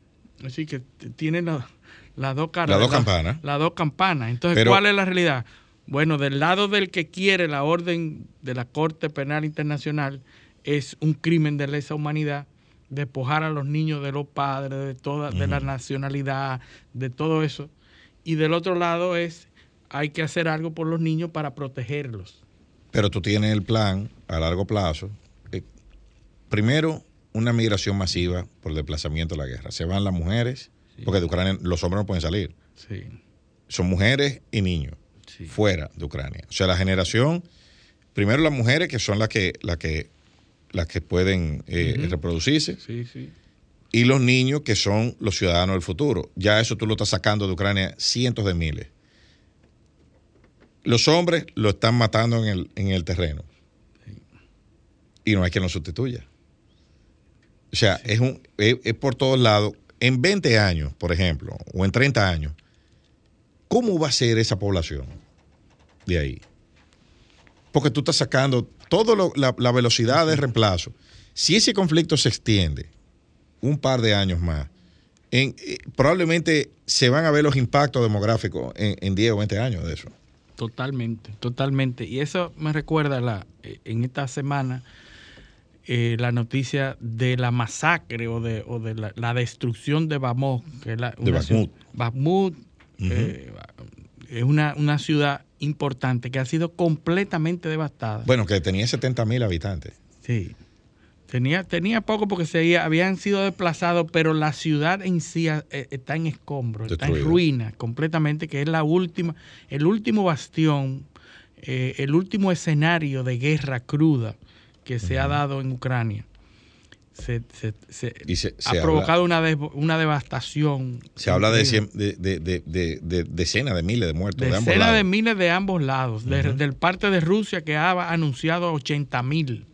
Así que tiene la- las dos caras. Las dos ¿verdad? campanas. Las dos campanas. Entonces, Pero- ¿cuál es la realidad? Bueno, del lado del que quiere la orden de la Corte Penal Internacional es un crimen de lesa humanidad despojar a los niños de los padres, de toda, de la nacionalidad, de todo eso. Y del otro lado es hay que hacer algo por los niños para protegerlos. Pero tú tienes el plan a largo plazo. eh, primero, una migración masiva por desplazamiento de la guerra. Se van las mujeres, porque de Ucrania los hombres no pueden salir. Sí, Son mujeres y niños sí. fuera de Ucrania. O sea, la generación, primero las mujeres que son las que, las que, las que pueden eh, reproducirse, Sí, sí. y los niños que son los ciudadanos del futuro. Ya eso tú lo estás sacando de Ucrania cientos de miles. Los hombres lo están matando en el, en el terreno. Y no hay quien lo sustituya. O sea, es, un, es, es por todos lados. En 20 años, por ejemplo, o en 30 años, ¿cómo va a ser esa población de ahí? Porque tú estás sacando toda la, velocidad de reemplazo. Si ese conflicto se extiende un par de años más, eh, probablemente se van a ver los impactos demográficos en, en 10 o 20 años de eso. Totalmente, totalmente. Y eso me recuerda la, eh, en esta semana eh, la noticia de la masacre o de, o de la, la destrucción de Bamó, que es la, De Bakhmut. Bakhmut, eh, es una, una ciudad importante que ha sido completamente devastada. Bueno, que tenía 70 mil habitantes. Sí. Tenía, tenía poco porque se, habían sido desplazados, pero la ciudad en sí eh, está en escombros, está en Destruida. ruina completamente, que es la última, el último bastión, eh, el último escenario de guerra cruda que se ha dado en Ucrania. Se, se- se- Y se, ha habla, provocado una, una devastación. se habla de, cien- decenas de miles de muertos de ambos Decenas de lados. miles de ambos lados, de- Ujú. del parte de Rusia que ha anunciado 80 mil.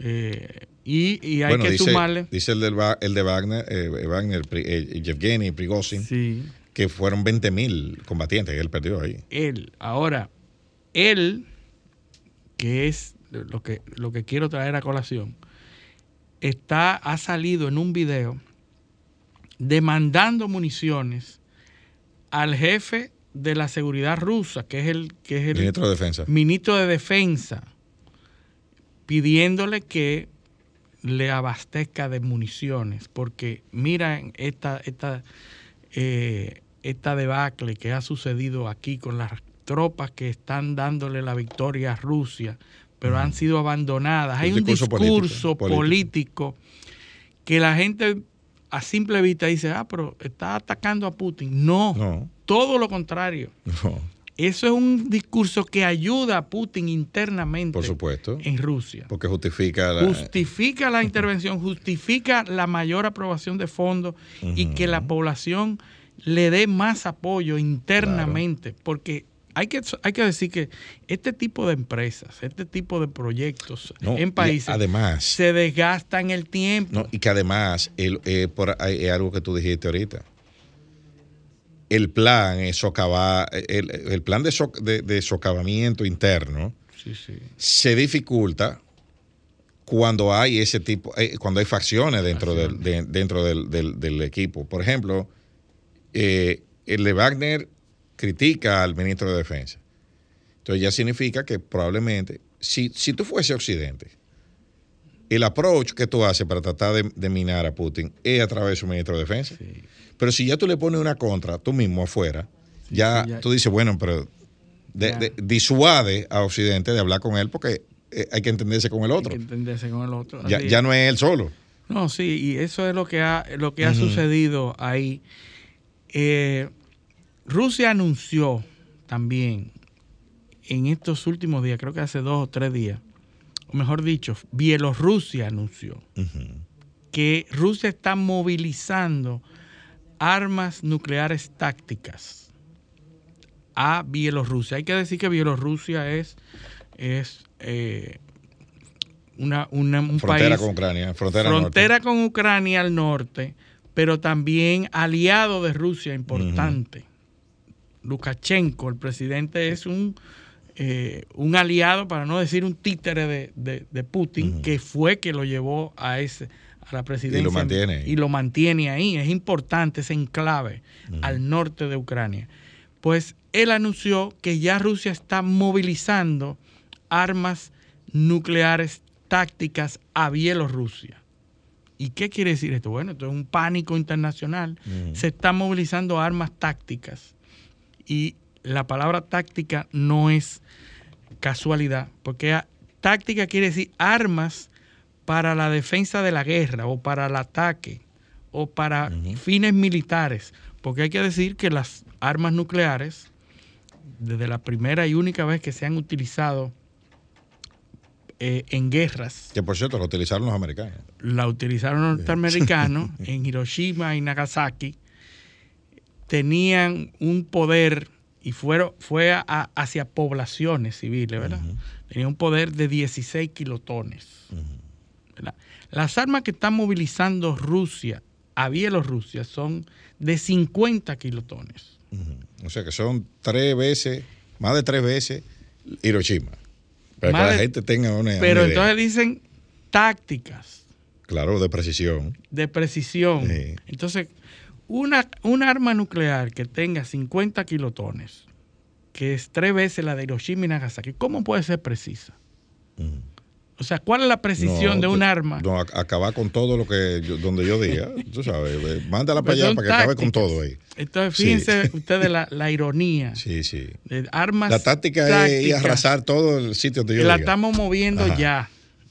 Eh, y, y hay bueno, que dice, sumarle. dice el, del, el de Wagner, eh, Wagner eh, Yevgeny Prigozhin, Sí, que fueron 20 mil combatientes que él perdió ahí. él. Ahora, él, que es lo que, lo que quiero traer a colación, está, ha salido en un video demandando municiones al jefe de la seguridad rusa, que es el, que es el Ministro de Defensa. ministro de Defensa, pidiéndole que le abastezca de municiones, porque miren esta, esta, eh, esta debacle que ha sucedido aquí con las tropas que están dándole la victoria a Rusia, pero han sido abandonadas. Hay un discurso político, político, que la gente a simple vista dice, ah, pero está atacando a Putin. No, No, todo lo contrario. no, Eso es un discurso que ayuda a Putin internamente por supuesto. en Rusia. Porque justifica la, Justifica la intervención, justifica la mayor aprobación de fondos y que la población le dé más apoyo internamente, porque hay que, hay que decir que este tipo de empresas, este tipo de proyectos No, en países además, se desgastan el tiempo. No, y que además, el, eh, por, es algo que tú dijiste ahorita. El plan es socavar, el, el plan de, so- de- de socavamiento interno Sí, sí. se dificulta cuando hay ese tipo, eh, cuando hay facciones dentro del, de- dentro del, del- del equipo. Por ejemplo, eh, el de Wagner critica al ministro de Defensa. Entonces ya significa que probablemente, si, si tú fuese Occidente, el approach que tú haces para tratar de, de minar a Putin es a través de su ministro de Defensa. Sí. Pero si ya tú le pones una contra, tú mismo afuera, ya, sí, ya. tú dices, bueno, pero de- Ya. de- disuade a Occidente de hablar con él porque eh, hay que entenderse con el Hay otro. que entenderse con el otro. Ya, ya no es él solo. No, sí, y eso es lo que ha, lo que ha sucedido ahí. Eh, Rusia anunció también en estos últimos días, creo que hace dos o tres días, o mejor dicho, Bielorrusia anunció que Rusia está movilizando armas nucleares tácticas a Bielorrusia. Hay que decir que Bielorrusia es, es eh, una, un frontera con Ucrania, frontera, con Ucrania al norte, pero también aliado de Rusia importante. Lukashenko, el presidente, es un, eh, un aliado, para no decir un títere de, Putin, que fue que lo llevó a ese a la presidencia y lo mantiene, y lo mantiene ahí. Es importante ese enclave al norte de Ucrania. Pues él anunció que ya Rusia está movilizando armas nucleares tácticas a Bielorrusia. ¿Y qué quiere decir esto? Bueno, esto es un pánico internacional. Se están movilizando armas tácticas. Y la palabra táctica no es casualidad, porque táctica quiere decir armas para la defensa de la guerra o para el ataque o para fines militares. Porque hay que decir que las armas nucleares, desde la primera y única vez que se han utilizado eh, en guerras. Que por cierto, la utilizaron los americanos. La utilizaron los norteamericanos en Hiroshima y Nagasaki. Tenían un poder y fueron, fue hacia poblaciones civiles, ¿verdad? Tenían un poder de 16 kilotones. Las armas que están movilizando Rusia a Bielorrusia son de 50 kilotones. O sea que son tres veces, más de tres veces Hiroshima. Para que la gente tenga una. Pero entonces dicen tácticas. Claro, de precisión. De precisión. Entonces, una, un arma nuclear que tenga 50 kilotones, que es tres veces la de Hiroshima y Nagasaki, ¿cómo puede ser precisa? O sea, ¿cuál es la precisión de un arma? No, acabar con todo lo que donde yo diga, tú sabes, mándala para allá para que acabe con todo ahí. Entonces, fíjense ustedes la, la, ironía. Sí, sí. De armas la táctica es arrasar todo el sitio donde yo La estamos moviendo ya.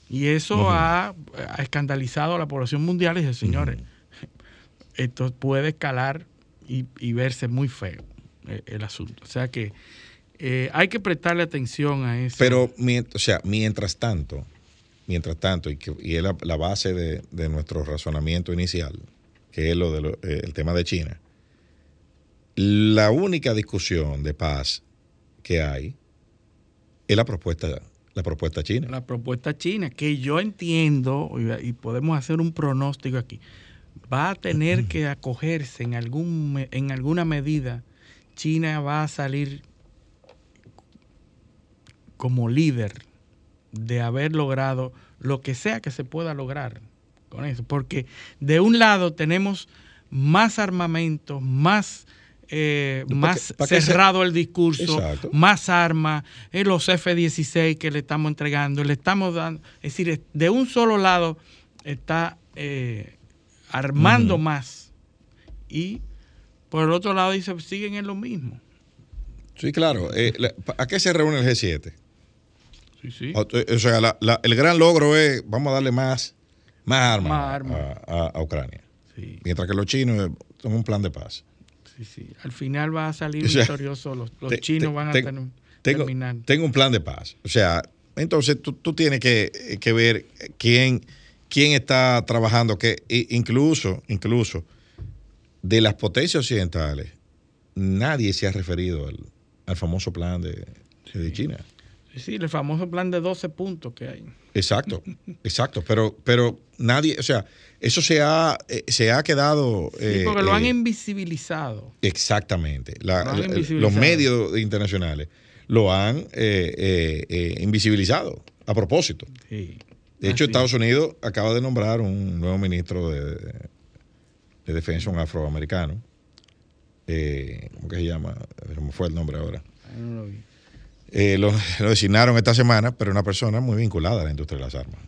Y eso ha, escandalizado a la población mundial y dice, señores, esto puede escalar y, verse muy feo el, el, asunto. O sea que eh, hay que prestarle atención a eso. Pero, o sea, mientras tanto, mientras tanto, y, que, es la, base de, nuestro razonamiento inicial, que es lo del eh, tema de China, la única discusión de paz que hay es la propuesta, la propuesta china. La propuesta china, que yo entiendo, y podemos hacer un pronóstico aquí, va a tener que acogerse en, algún, en alguna medida, China va a salir como líder de haber logrado lo que sea que se pueda lograr con eso. Porque de un lado tenemos más armamento, más, eh, más cerrado el discurso, más armas, eh, los F-16 que le estamos entregando, le estamos dando, es decir, de un solo lado está eh, armando más y por el otro lado dice, siguen en lo mismo. Sí, claro. ¿A qué se reúne el G7? Eh, o, sea, el gran logro es, vamos a darle más, más armas a, Ucrania. Mientras que los chinos son un plan de paz. Sí, sí. Al final va a salir victorioso. Los, chinos van a tener, tengo, terminar. Tengo un plan de paz. O sea, entonces tú, tienes que, ver quién, quién está trabajando, que incluso, incluso de las potencias occidentales, nadie se ha referido al, famoso plan de, de China. Sí, el famoso plan de 12 puntos que hay. Exacto, exacto, pero, pero nadie, o sea, eso se ha, eh, se ha quedado... Sí, porque lo han eh, invisibilizado. Exactamente, los medios internacionales lo han eh, invisibilizado a propósito. Sí. De hecho, Estados Unidos acaba de nombrar un nuevo ministro de, de defensa, un afroamericano. ¿Cómo que se llama? ¿Cómo fue el nombre ahora? No lo vi. Eh, lo, designaron esta semana, pero una persona muy vinculada a la industria de las armas.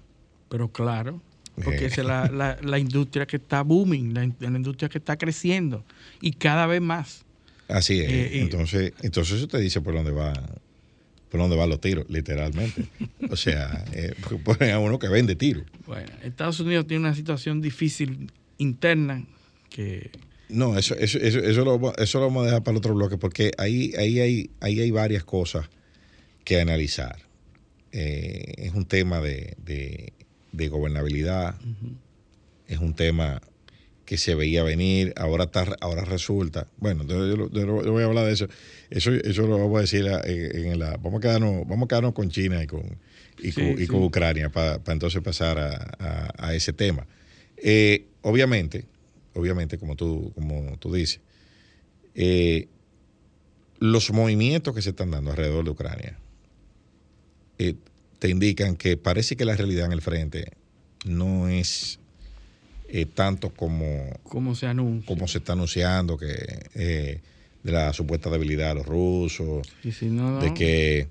Pero claro, porque es la, la, industria que está booming, la, industria que está creciendo y cada vez más. Así es. Eh, entonces, entonces eso te dice por dónde va por dónde van los tiros, literalmente. o sea, eh, ponen a uno que vende tiros. Bueno, Estados Unidos tiene una situación difícil interna que no, eso, eso, eso, eso, lo, eso lo vamos a dejar para el otro bloque porque ahí, ahí, hay, ahí hay varias cosas que analizar. eh, es un tema de, de, gobernabilidad, es un tema que se veía venir, ahora está, ahora resulta, bueno, yo, voy a hablar de eso, eso, eso lo vamos a decir en, la, vamos a quedarnos, vamos a quedarnos con China y con, y, con, Ucrania para entonces pasar a, ese tema. Eh, obviamente, obviamente, como tú, como tú dices, eh, los movimientos que se están dando alrededor de Ucrania eh, te indican que parece que la realidad en el frente no es tanto como, como, se anuncia. como se está anunciando, que de la supuesta debilidad de los rusos, de que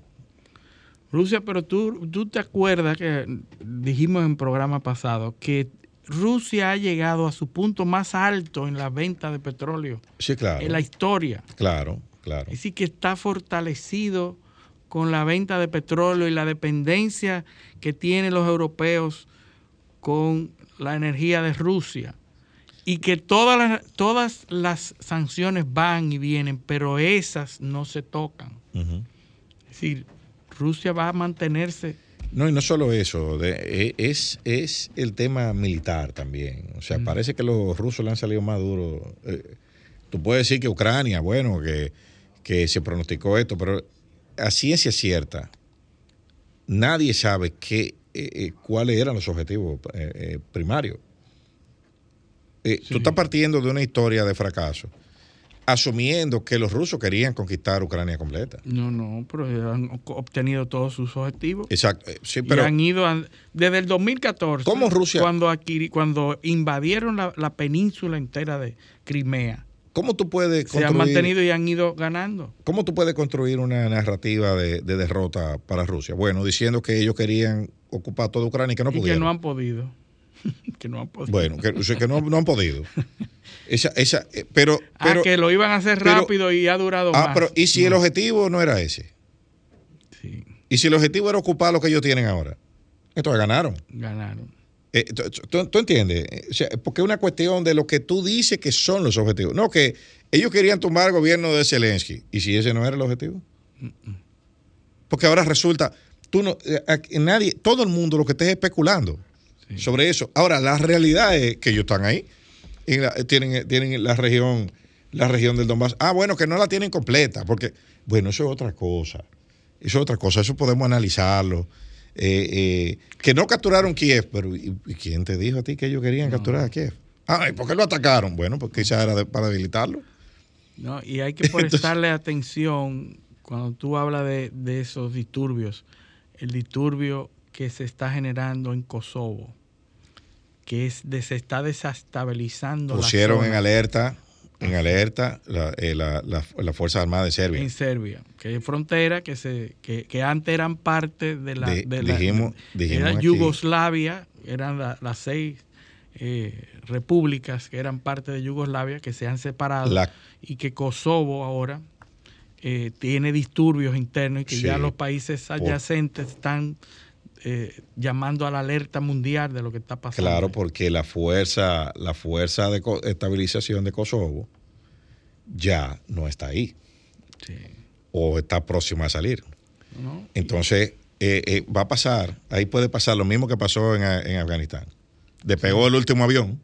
Rusia, pero tú, tú te acuerdas que dijimos en programa pasado que Rusia ha llegado a su punto más alto en la venta de petróleo. Sí, claro. En la historia. Claro, claro. Decir, que está fortalecido con la venta de petróleo y la dependencia que tienen los europeos con la energía de Rusia. Y que todas las, todas las sanciones van y vienen, pero esas no se tocan. Es decir, Rusia va a mantenerse. No, y no solo eso, e, es, es el tema militar también. O sea, parece que los rusos le han salido más duros. Eh, tú puedes decir que Ucrania, bueno, que, se pronosticó esto, pero a ciencia cierta, nadie sabe qué, eh, eh, cuáles eran los objetivos primarios. Tú estás partiendo de una historia de fracaso asumiendo que los rusos querían conquistar Ucrania completa. No, no, pero han obtenido todos sus objetivos. Exacto, eh, sí, pero... Y han ido desde el 2014, ¿cómo Rusia? Cuando, cuando invadieron la, península entera de Crimea. ¿Cómo tú puedes construir, Se han mantenido y han ido ganando. ¿Cómo tú puedes construir una narrativa de, derrota para Rusia? Bueno, diciendo que ellos querían ocupar toda Ucrania y que no pudieron. que no han podido. que no han podido. Bueno, que, que no, no han podido. Esa, esa, eh, pero, ah, pero, que lo iban a hacer rápido y ha durado ah, Pero, ¿y si el objetivo no era ese? Sí. ¿Y si el objetivo era ocupar lo que ellos tienen ahora? Entonces ganaron. Ganaron. Eh, ¿tú, entiendes? porque es una cuestión de lo que tú dices que son los objetivos. No, que ellos querían tomar el gobierno de Zelensky. ¿Y si ese no era el objetivo? Porque ahora resulta, tú no, eh, nadie, todo el mundo lo que esté especulando sobre eso. Ahora, la realidad es que ellos están ahí tienen, tienen la región la región del Donbass. Ah, bueno, que no la tienen completa, porque, bueno, eso es otra cosa. Eso es otra cosa, eso podemos analizarlo. Eh, eh, que no capturaron Kiev, pero ¿y, quién te dijo a ti que ellos querían capturar a Kiev? Ah, ¿y por qué lo atacaron? Bueno, porque quizás era para debilitarlo. No, y hay que prestarle atención cuando tú hablas de, de esos disturbios, el disturbio que se está generando en Kosovo que es se está desestabilizando. Pusieron en alerta, en alerta la, eh, la, la, Fuerza Armada de Serbia. En Serbia, que es frontera, que, se, que, que antes eran parte de la, dijimos, Yugoslavia, eran las seis eh, repúblicas que eran parte de Yugoslavia, que se han separado, y que Kosovo ahora eh, tiene disturbios internos y que ya los países adyacentes están eh, llamando a la alerta mundial de lo que está pasando. Claro, porque la fuerza, la fuerza de estabilización de Kosovo ya no está ahí. O está próxima a salir. Entonces, eh, eh, va a pasar, ahí puede pasar lo mismo que pasó en, Afganistán. Despegó el último avión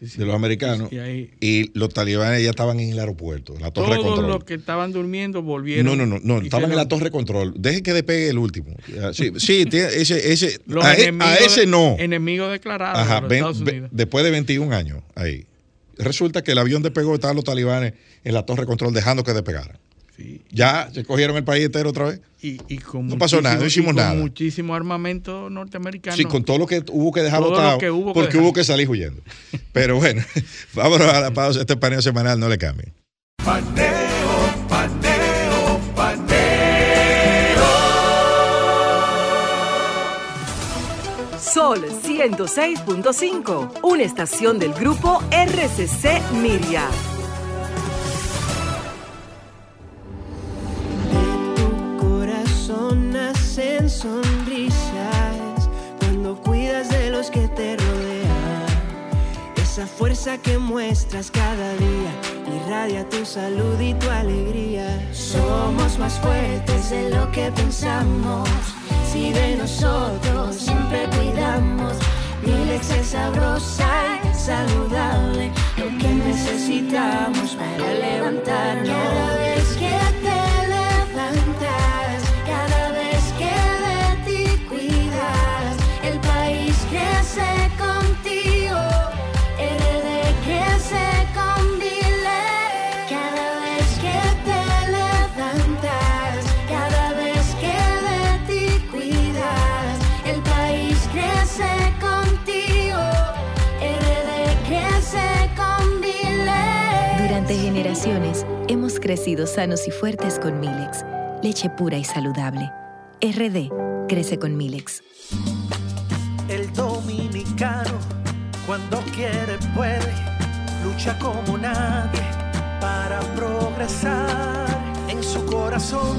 de los americanos y, los talibanes ya estaban en el aeropuerto, en la torre de control. los que estaban durmiendo volvieron. No, no, no, no estaban en la torre de control. Dejen que despegue el último. Sí, sí ese, ese, a, e, ese no. Enemigo declarado Ajá, Unidos. después de 21 años ahí. Resulta que el avión despegó, estaban los talibanes en la torre de control dejando que despegaran. Ya se cogieron el país entero otra vez. Y, no pasó nada, no hicimos nada. muchísimo armamento norteamericano. Sí, con todo lo que hubo que dejar botado, porque hubo que salir huyendo. Pero bueno, vámonos a la pausa. Este paneo semanal no le cambie. Paneo, paneo, paneo. Sol 106.5, una estación del grupo RCC Miria. Sonrisas cuando cuidas de los que te rodean. Esa fuerza que muestras cada día irradia tu salud y tu alegría. Somos más fuertes de lo que pensamos si de nosotros siempre cuidamos. Milex es sabrosa y saludable, lo que necesitamos para levantarnos. Generaciones hemos crecido sanos y fuertes con Milex, leche pura y saludable. RD crece con Milex. El dominicano, cuando quiere, puede, lucha como nadie para progresar. En su corazón,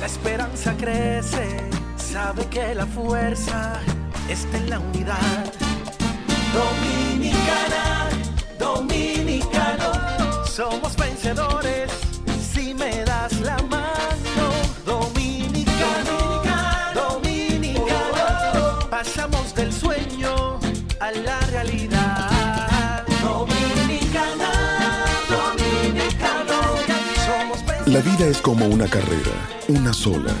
la esperanza crece, sabe que la fuerza está en la unidad. Dominicana, dominicano, somos vencedores si me das la mano. La vida es como una carrera, una sola,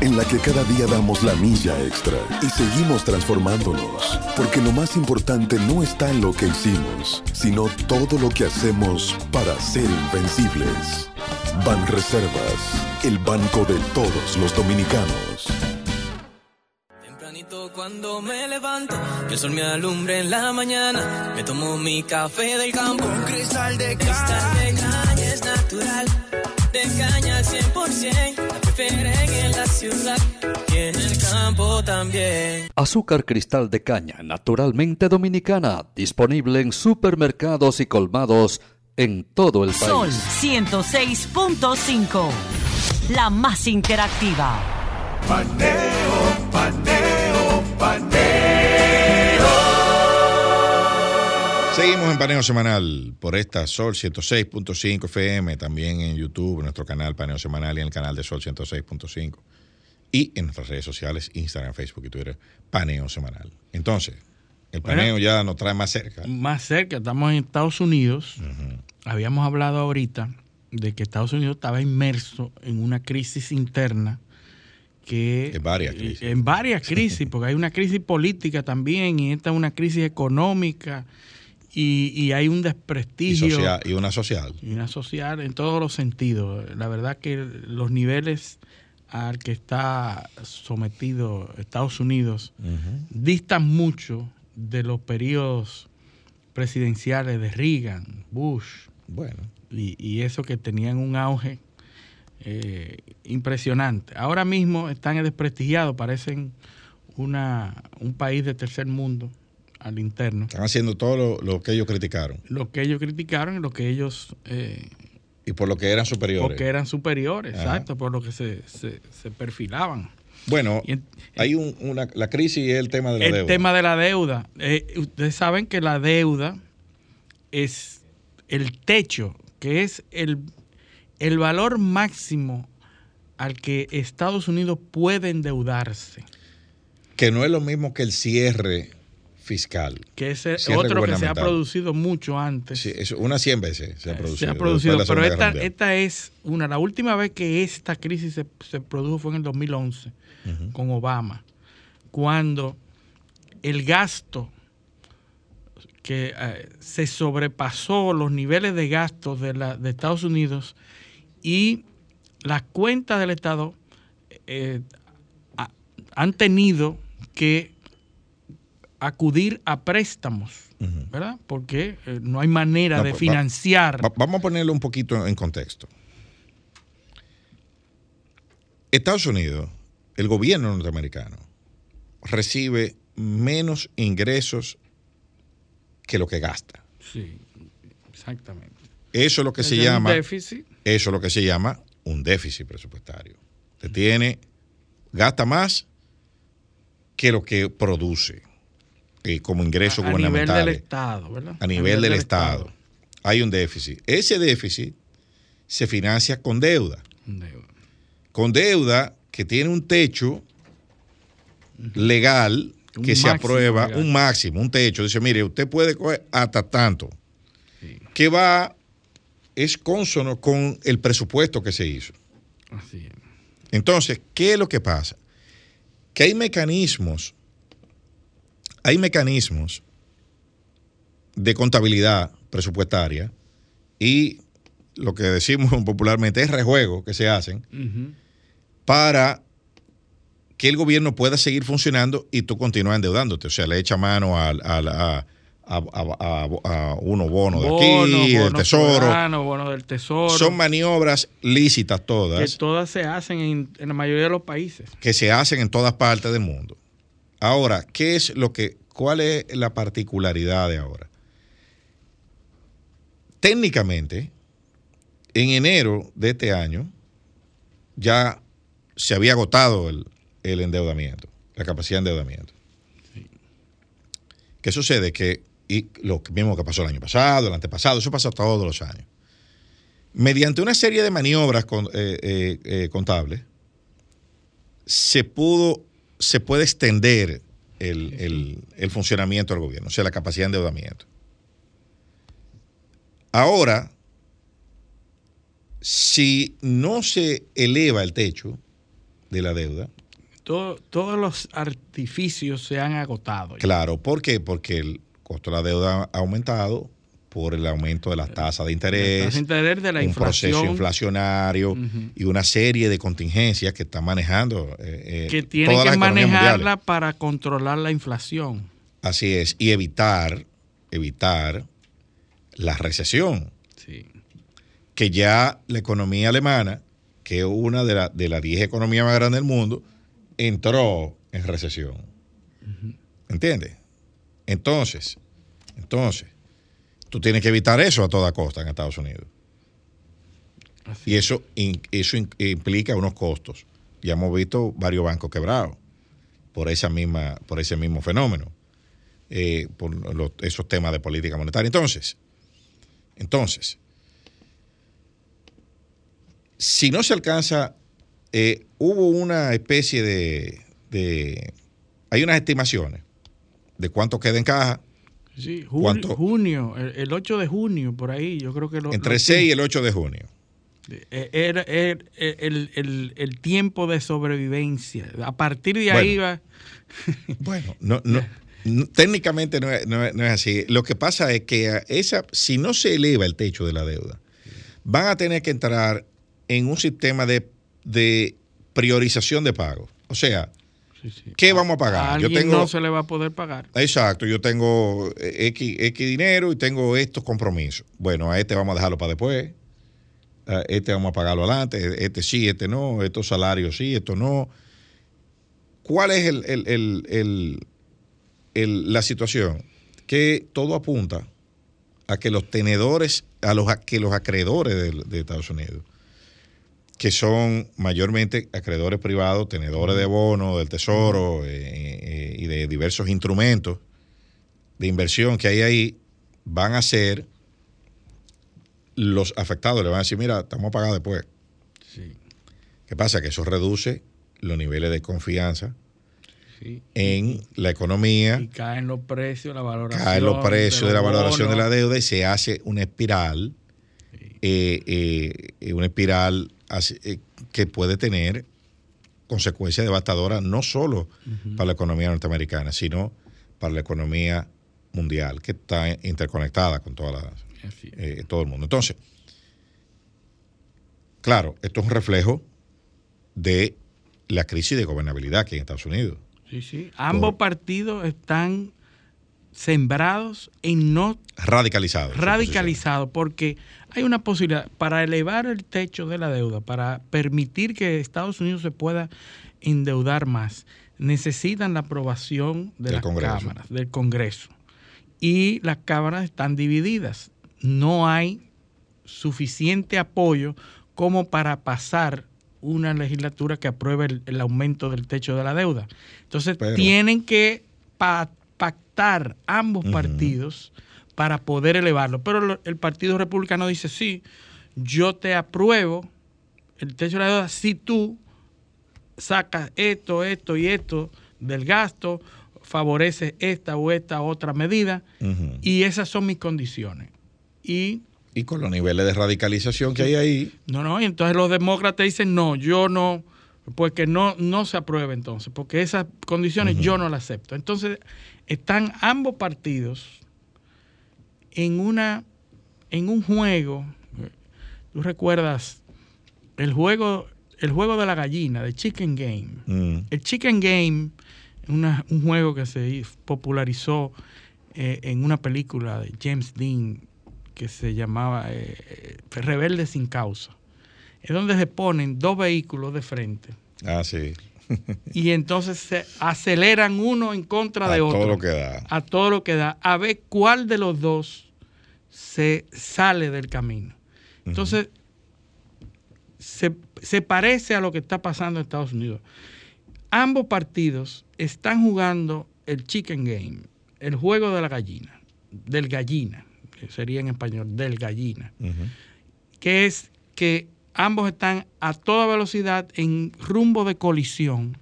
en la que cada día damos la milla extra y seguimos transformándonos, porque lo más importante no está en lo que hicimos, sino todo lo que hacemos para ser invencibles. Ban Reservas, el banco de todos los dominicanos. Tempranito cuando me levanto, que el sol me alumbre en la mañana. Me tomo mi café del campo. Un cristal de cristal de caña es natural. Azúcar cristal de caña, naturalmente dominicana, disponible en supermercados y colmados en todo el Sol país. 106.5. La más interactiva. Paneo, paneo, Seguimos en paneo semanal por esta Sol 106.5 FM, también en YouTube, en nuestro canal Paneo Semanal y en el canal de Sol 106.5. Y en nuestras redes sociales, Instagram, Facebook y Twitter, Paneo Semanal. Entonces, el Bueno. paneo ya nos trae más cerca. Más cerca, estamos en Estados Unidos. Habíamos hablado ahorita de que Estados Unidos estaba inmerso en una crisis interna que En varias crisis. en varias crisis, porque hay una crisis política también y esta es una crisis económica y, y hay un Y, desprestigio social- y una social. y una social en todos los sentidos. La verdad que los niveles al que está sometido Estados Unidos distan mucho de los periodos presidenciales de Reagan, Bush, Bueno, y, y eso que tenían un auge eh, impresionante. Ahora mismo están desprestigiados, parecen una, un país de tercer mundo al interno. están haciendo todo lo, lo que ellos criticaron Lo que ellos criticaron y lo que ellos eh, y por lo que eran superiores. porque eran superiores, Ajá. exacto, por lo que se, se, se perfilaban. Bueno, en- hay un- una, la crisis es el tema de la el deuda. tema de la deuda. Eh, ustedes saben que la deuda es el techo, que es el, el valor máximo al que Estados Unidos puede endeudarse, que no es lo mismo que el cierre fiscal. que es otro que se ha producido mucho antes. Sí, eso, unas 100 veces se ha producido. Se ha producido, de pero esta, es una. La última vez que esta crisis se, se produjo fue en el 2011 con Obama, cuando el gasto que eh, se sobrepasó los niveles de gastos de, la, de Estados Unidos y las cuentas del Estado eh, ha- han tenido que acudir a préstamos, ¿verdad? Porque eh, no hay manera No, de va- financiar. Va- vamos a ponerlo un poquito en contexto. Estados Unidos, el gobierno norteamericano, recibe menos ingresos que lo que gasta. Sí, exactamente. Eso es lo que se es un llama. déficit. Eso es lo que se llama un déficit presupuestario. Usted tiene, gasta más que lo que produce eh, como ingresos a, a nivel del Estado, ¿verdad? a nivel del Estado. Hay un déficit. Ese déficit se financia con deuda. Deuda. Con deuda que tiene un techo legal Un que se aprueba, legal. un máximo, un techo. Dice, mire, usted puede coger hasta tanto. Que va, es consono con el presupuesto que se hizo. Así es. Entonces, ¿qué es lo que pasa? Que hay mecanismos, hay mecanismos de contabilidad presupuestaria y lo que decimos popularmente es rejuegos que se hacen para que el gobierno pueda seguir funcionando y tú continúas endeudándote. O sea, le echa mano a, a, a- unos bonos de aquí, del tesoro. del. Son maniobras lícitas que todas todas se hacen en, en la mayoría de los países. que se hacen en todas partes del mundo. Ahora, ¿qué es lo que, cuál es la particularidad de ahora? Técnicamente, en enero de este año ya se había agotado el, endeudamiento, la capacidad de endeudamiento. ¿Qué sucede? Que, y lo mismo que pasó el año pasado, el antepasado, eso pasa todos los años. Mediante una serie de maniobras eh, eh, eh, contables, se pudo, se puede extender el, el- el funcionamiento del gobierno, o sea, la capacidad de endeudamiento. Ahora, si no se eleva el techo de la deuda, Todo- todos los artificios se han agotado. ya. claro, ¿por qué? Porque el costo de la deuda ha aumentado por el aumento de las tasas de interés, tasa de interés, de la un inflación. proceso inflacionario y una serie de contingencias que están manejando eh, eh, que tienen todas que las manejarla mundiales. para controlar la inflación. Así es, y evitar, evitar la recesión. Que ya la economía alemana, que es una de, la- de las 10 economías más grandes del mundo, entró en recesión. ¿Entiendes? Entonces, entonces, tú tienes que evitar eso a toda costa en Estados Unidos. Y eso, eso implica unos costos. Ya hemos visto varios bancos quebrados por esa misma, por ese mismo fenómeno, eh, por los- esos temas de política monetaria. Entonces, entonces, si no se alcanza, eh, hubo una especie de, de- hay unas estimaciones de cuánto queda en caja, Sí, ju- ¿Cuánto? junio, el, el 8 de junio, por ahí, yo creo que lo, entre lo- 6 y el 8 de junio. Eh, Era, era el, el- el tiempo de sobrevivencia. A partir de ahí va. Bueno, no, no, no- técnicamente no es, no es- no es así. Lo que pasa es que a esa, si no se eleva el techo de la deuda, van a tener que entrar en un sistema de, de priorización de pago. O sea, ¿qué vamos a A pagar? Yo alguien tengo, no se le va a poder pagar. Exacto, yo tengo eh, X, X dinero y tengo estos compromisos. Bueno, a este vamos a dejarlo para después. A este vamos a pagarlo adelante. Este sí, este no. Estos salarios sí, esto no. ¿Cuál es el, el- el- el- el- la situación? Que todo apunta a que los tenedores, a los, a que los acreedores de, de Estados Unidos, que son mayormente acreedores privados, tenedores de bonos del tesoro eh, eh, y de diversos instrumentos de inversión que hay ahí, van a ser los afectados. Le van a decir, mira, estamos pagar después. ¿Qué pasa? Que eso reduce los niveles de confianza Sí. en la economía, Y caen los precios, la valoración. caen los precios de la valoración de la deuda y se hace una espiral, eh, una espiral así, eh, que puede tener consecuencias devastadoras no solo para la economía norteamericana, sino para la economía mundial, que está interconectada con toda la, eh, todo el mundo. Entonces, claro, esto es un reflejo de la crisis de gobernabilidad hay en Estados Unidos. Sí, sí. Ambos partidos están sembrados en no Radicalizado. radicalizados porque hay una posibilidad para elevar el techo de la deuda, para permitir que Estados Unidos se pueda endeudar más, necesitan la aprobación de Del las Congreso. cámaras, del Congreso. Y las cámaras están divididas. No hay suficiente apoyo como para pasar una legislatura que apruebe el, el aumento del techo de la deuda. Entonces Pero- tienen que pactar ambos partidos para poder elevarlo. Pero lo- el Partido Republicano dice, sí, yo te apruebo el techo de la deuda si tú sacas esto, esto y esto del gasto, favorece esta o esta otra medida y esas son mis condiciones. Y Y con los niveles de radicalización que hay ahí, no, no, y entonces los demócratas dicen, no, yo no, pues que no, no se apruebe entonces, porque esas condiciones yo no las acepto. Entonces, están ambos partidos en una, en un juego, tú recuerdas, el juego, el juego de la gallina, de Chicken Game. mm, El Chicken Game, una- un juego que se popularizó eh, en una película de James Dean que se llamaba eh, eh, Rebelde sin causa. Es donde se ponen dos vehículos de frente ah, sí. y entonces se aceleran uno en contra A de otro. todo lo que da. A todo lo que da. A ver cuál de los dos se sale del camino. Entonces, se, se parece a lo que está pasando en Estados Unidos. Ambos partidos están jugando el chicken game, el juego de la gallina, del gallina, que sería en español, del gallina, que es que ambos están a toda velocidad en rumbo de colisión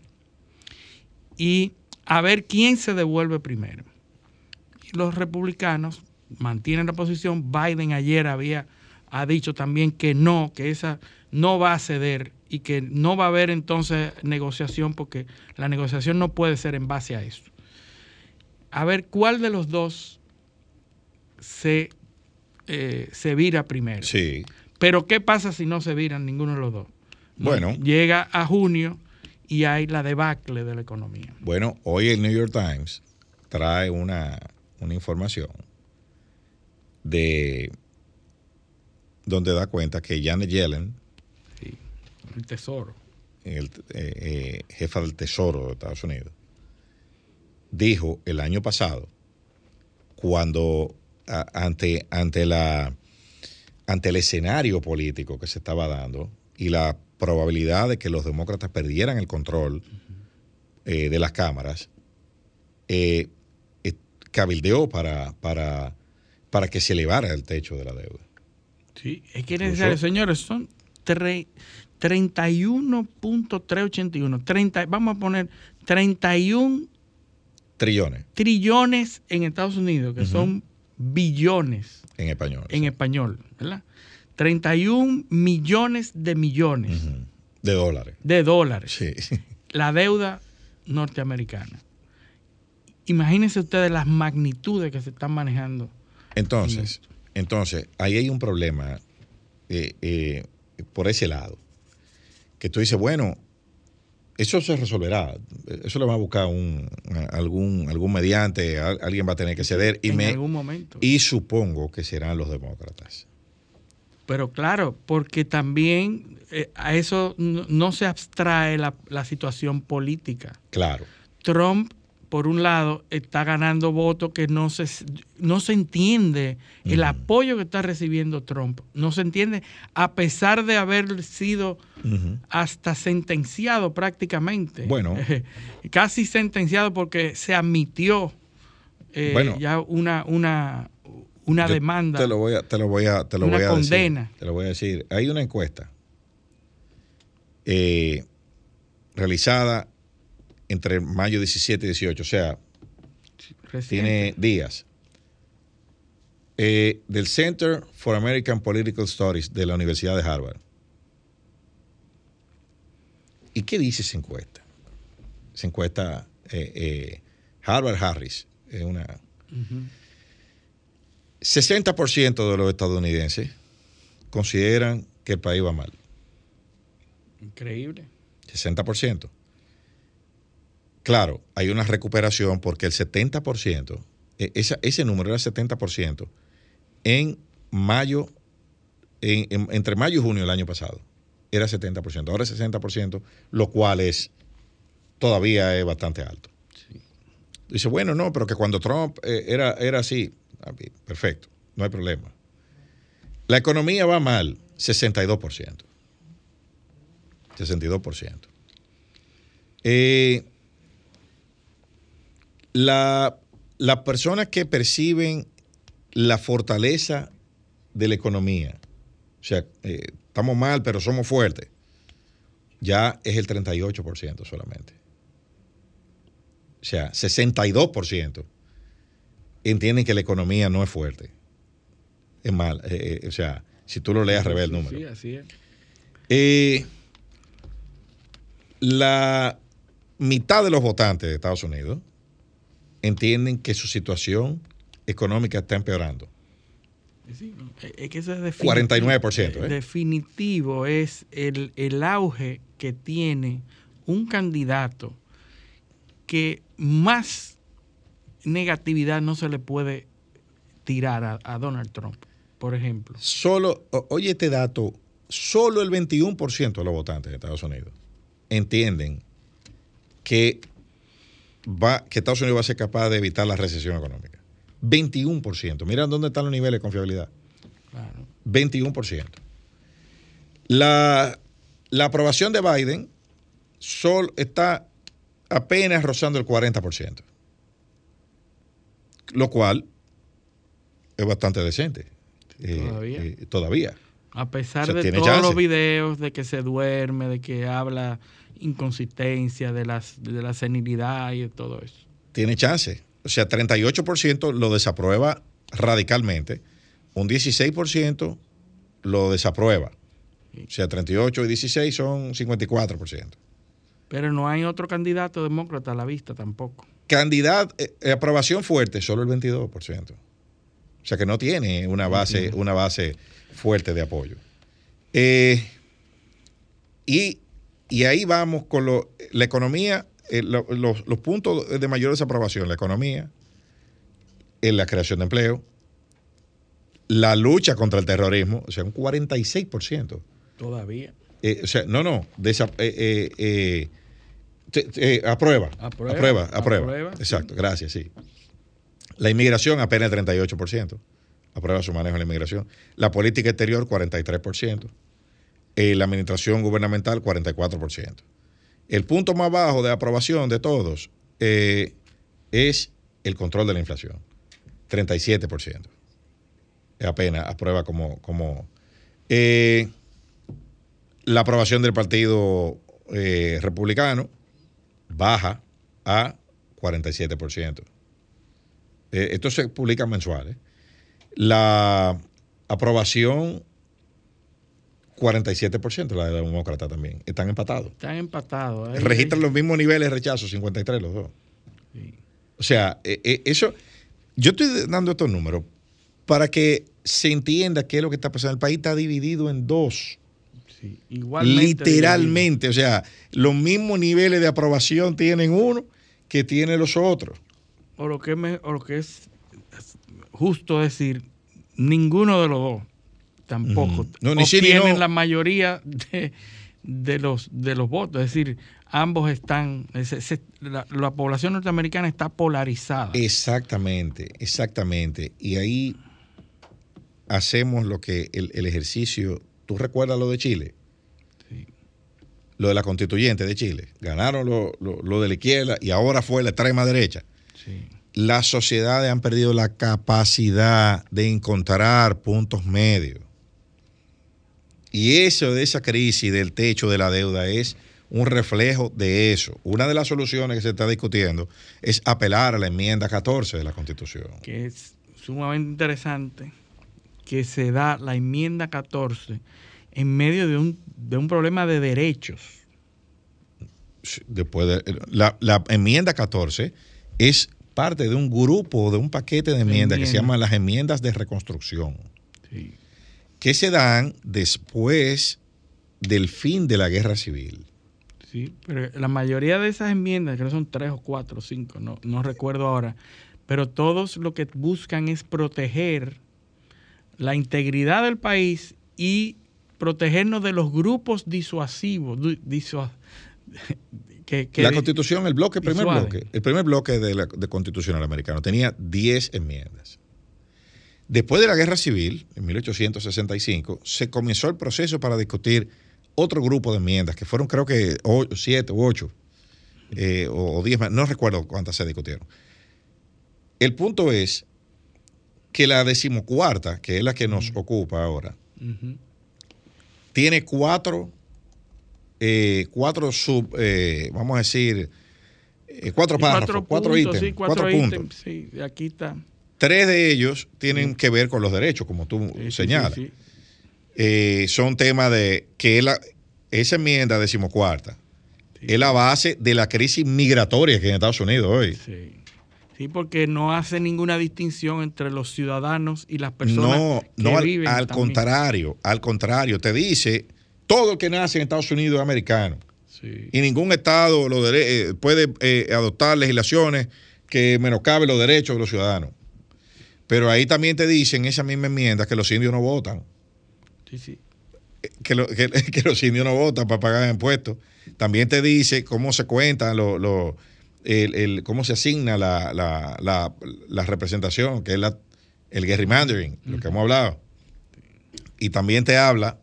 y a ver quién se devuelve primero. Los republicanos mantienen la posición. Biden ayer había ha dicho también que no, que esa no va a ceder y que no va a haber entonces negociación porque la negociación no puede ser en base a eso. A ver cuál de los dos se, eh, se vira primero. Sí. Pero ¿qué pasa si no se viran ninguno de los dos? No, Bueno. Llega a junio y hay la debacle de la economía. Bueno, hoy el New York Times trae una, una información de donde da cuenta que Janet Yellen, El tesoro. el, eh, eh, jefa del Tesoro de Estados Unidos, dijo el año pasado, cuando a- ante, ante, la, ante el escenario político que se estaba dando y la probabilidad de que los demócratas perdieran el control eh, de las cámaras, eh, eh, cabildeó para, para, para que se elevara el techo de la deuda. Sí, es que es necesario, señores, son tre- 31.381. 30, vamos a poner 31 Trillones trillones en Estados Unidos, que son billones en español. en español, ¿verdad? 31 millones de millones. De dólares. de dólares. Sí. La deuda norteamericana. Imagínense ustedes las magnitudes que se están manejando. Entonces, entonces, ahí hay un problema eh, eh, por ese lado. Que tú dices, bueno, eso se resolverá. Eso le va a buscar un, algún, algún mediante, al- alguien va a tener que ceder. Y, en me, algún momento. y supongo que serán los demócratas. Pero claro, porque también eh, a eso no, no se abstrae la, la situación política. Claro. Trump, por un lado, está ganando votos que no se, no se entiende. El apoyo que está recibiendo Trump no se entiende, a pesar de haber sido hasta sentenciado prácticamente. Bueno. Casi sentenciado porque se admitió eh, Bueno. ya una, una, una demanda. Te lo voy a, te lo voy a, te lo Una voy a condena. decir. Te lo voy a decir. Hay una encuesta eh, realizada entre mayo 17 y 18, o sea, reciente. tiene días, eh, del Center for American Political Studies de la Universidad de Harvard. ¿Y qué dice esa encuesta? Esa encuesta eh, eh, Harvard Harris, es una... Ujú. 60% de los estadounidenses consideran que el país va mal. Increíble. 60%. Claro, hay una recuperación porque el 70%, eh, esa- ese número era 70% en mayo, en- en- entre mayo y junio del año pasado. Era 70%, ahora es 60%, lo cual es todavía es bastante alto. Dice, bueno, no, pero que cuando Trump eh, era, era así, Ah, perfecto, no hay problema. La economía va mal, 62%. 62%. Eh, la, las personas que perciben la fortaleza de la economía, o sea, eh, estamos mal, pero somos fuertes, ya es el 38% solamente. o sea, 62% entienden que la economía no es fuerte. Es mal, eh, eh, o sea, si tú lo lees al revés el número. Sí, así es. Eh, la mitad de los votantes de Estados Unidos entienden que su situación económica está empeorando. Sí, es- que eso es definitivo. 49%, ¿eh? Definitivo es el, el auge que tiene un candidato que más negatividad no se le puede tirar a, a Donald Trump, por ejemplo. Solo, oye este dato, solo el 21% de los votantes de Estados Unidos entienden que, va, que Estados Unidos va a ser capaz de evitar la recesión económica. 21%. Mira dónde están los niveles de confiabilidad. Claro. 21%. La, la aprobación de Biden sol, está apenas rozando el 40%, lo cual es bastante decente. eh, Todavía. eh, todavía. A pesar O sea, de todos los videos de que se duerme, de que habla inconsistencia, de, las, de la senilidad y de todo eso. Tiene chance. O sea, 38% lo desaprueba radicalmente, un 16% lo desaprueba. O sea, 38 y 16 son 54%. Pero no hay otro candidato demócrata a la vista tampoco. Candidato, eh, aprobación fuerte, solo el 22%. O sea que no tiene una base, una base fuerte de apoyo. Eh, y, y ahí vamos con lo- la economía, eh, lo- los, los puntos de mayor desaprobación, la economía, en la creación de empleo, la lucha contra el terrorismo, o sea, un 46%. Todavía. Eh, o sea, no, no, desa- eh, eh, eh, te- te- aprueba, Aprueba, aprueba, aprueba, aprueba, Exacto, gracias, sí. La inmigración apenas el 38%, aprueba su manejo de la inmigración. La política exterior 43%, Eh, la administración gubernamental 44%. El punto más bajo de aprobación de todos eh, es el control de la inflación, 37%. Apenas aprueba como... como eh, la aprobación del Partido Republicano baja a 47%. Eh, esto se publica mensual. La aprobación, 47%, la de la demócrata también. Están empatados. Están empatados. Ahí- Registran los mismos niveles de rechazo, 53 los dos. O sea, eh, eh, eso, yo estoy dando estos números para que se entienda qué es lo que está pasando. El país está dividido en dos. Sí, igualmente Literalmente, o sea, los mismos niveles de aprobación tienen uno que tienen los otros. O lo que, me- o lo que es justo decir, ninguno de los dos tampoco. No, obtienen no. la mayoría de, de los, de los votos. Es decir, ambos están, la población norteamericana está polarizada. Exactamente, exactamente. Y ahí hacemos lo que el, el ejercicio. ¿Tú recuerdas lo de Chile? Lo de la constituyente de Chile. Ganaron lo, lo- lo de la izquierda y ahora fue la extrema derecha. Sí. Las sociedades han perdido la capacidad de encontrar puntos medios. Y eso de esa crisis del techo de la deuda es un reflejo de eso. Una de las soluciones que se está discutiendo es apelar a la enmienda 14 de la Constitución. que es sumamente interesante que se da la enmienda 14 en medio de un, de un problema de derechos. Después de, la, la enmienda 14 es parte de un grupo, de un paquete de enmiendas que se llaman las enmiendas de reconstrucción, Sí. Que se dan después del fin de la guerra civil. Sí, pero la mayoría de esas enmiendas, creo que son tres o cuatro o cinco, no, no recuerdo ahora, pero todos lo que buscan es proteger la integridad del país y protegernos de los grupos disuasivos. du- disua- que, que la constitución, el bloque, el primer bloque, el primer bloque de la de constitucional americano tenía 10 enmiendas. Después de la guerra civil, en 1865, se comenzó el proceso para discutir otro grupo de enmiendas, que fueron creo que 7 u 8 o 10 más, no recuerdo cuántas se discutieron. El punto es que la decimocuarta, que es la que nos ocupa ahora, tiene cuatro, eh, cuatro sub, eh, vamos a decir, eh, cuatro párrafos, cuatro, puntos, ítems, sí, cuatro, cuatro ítems, puntos. Sí, aquí está. Tres de ellos tienen que ver con los derechos, como tú Sí, señalas. sí, sí. Eh, son temas de que es la- esa enmienda decimocuarta es la base de la crisis migratoria que hay en Estados Unidos hoy. Sí. Sí, porque no hace ninguna distinción entre los ciudadanos y las personas No, que no al, viven al también. contrario, al contrario, te dice todo el que nace en Estados Unidos es americano. Sí. Y ningún estado lo dere- eh, puede eh, adoptar legislaciones que menoscaben los derechos de los ciudadanos. Pero ahí también te dicen, esa misma enmienda, que los indios no votan. Sí, sí. que, lo- que- que los indios no votan para pagar impuestos. También te dice cómo se cuentan, lo, lo- el, el- cómo se asigna la, la- la- la representación, que es la, el gerrymandering, lo que hemos hablado. Y también te habla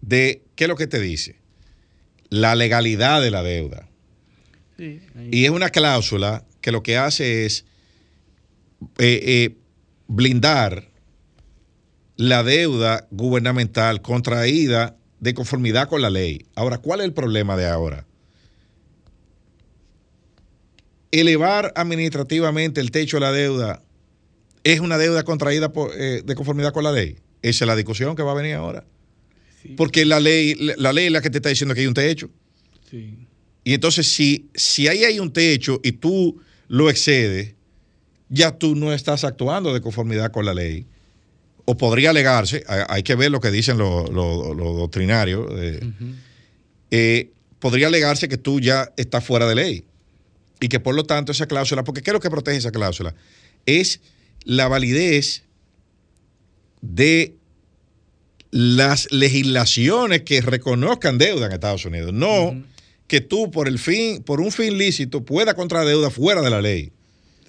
de, ¿qué es lo que te dice? La legalidad de la deuda. Sí. Y es una cláusula que lo que hace es eh, eh, blindar la deuda gubernamental contraída de conformidad con la ley. Ahora, ¿cuál es el problema de ahora? Elevar administrativamente el techo de la deuda es una deuda contraída por, eh, de conformidad con la ley. Esa es la discusión que va a venir ahora. Porque la ley, la ley es la que te está diciendo que hay un techo. Sí. Y entonces, si, si ahí hay un techo y tú lo excedes, ya tú no estás actuando de conformidad con la ley. O podría alegarse, hay, que ver lo que dicen los doctrinarios, eh, eh, podría alegarse que tú ya estás fuera de ley. Y que por lo tanto esa cláusula, porque ¿qué es lo que protege esa cláusula? Es la validez de las legislaciones que reconozcan deuda en Estados Unidos. No que tú por el fin, por un fin lícito, puedas contraer deuda fuera de la ley.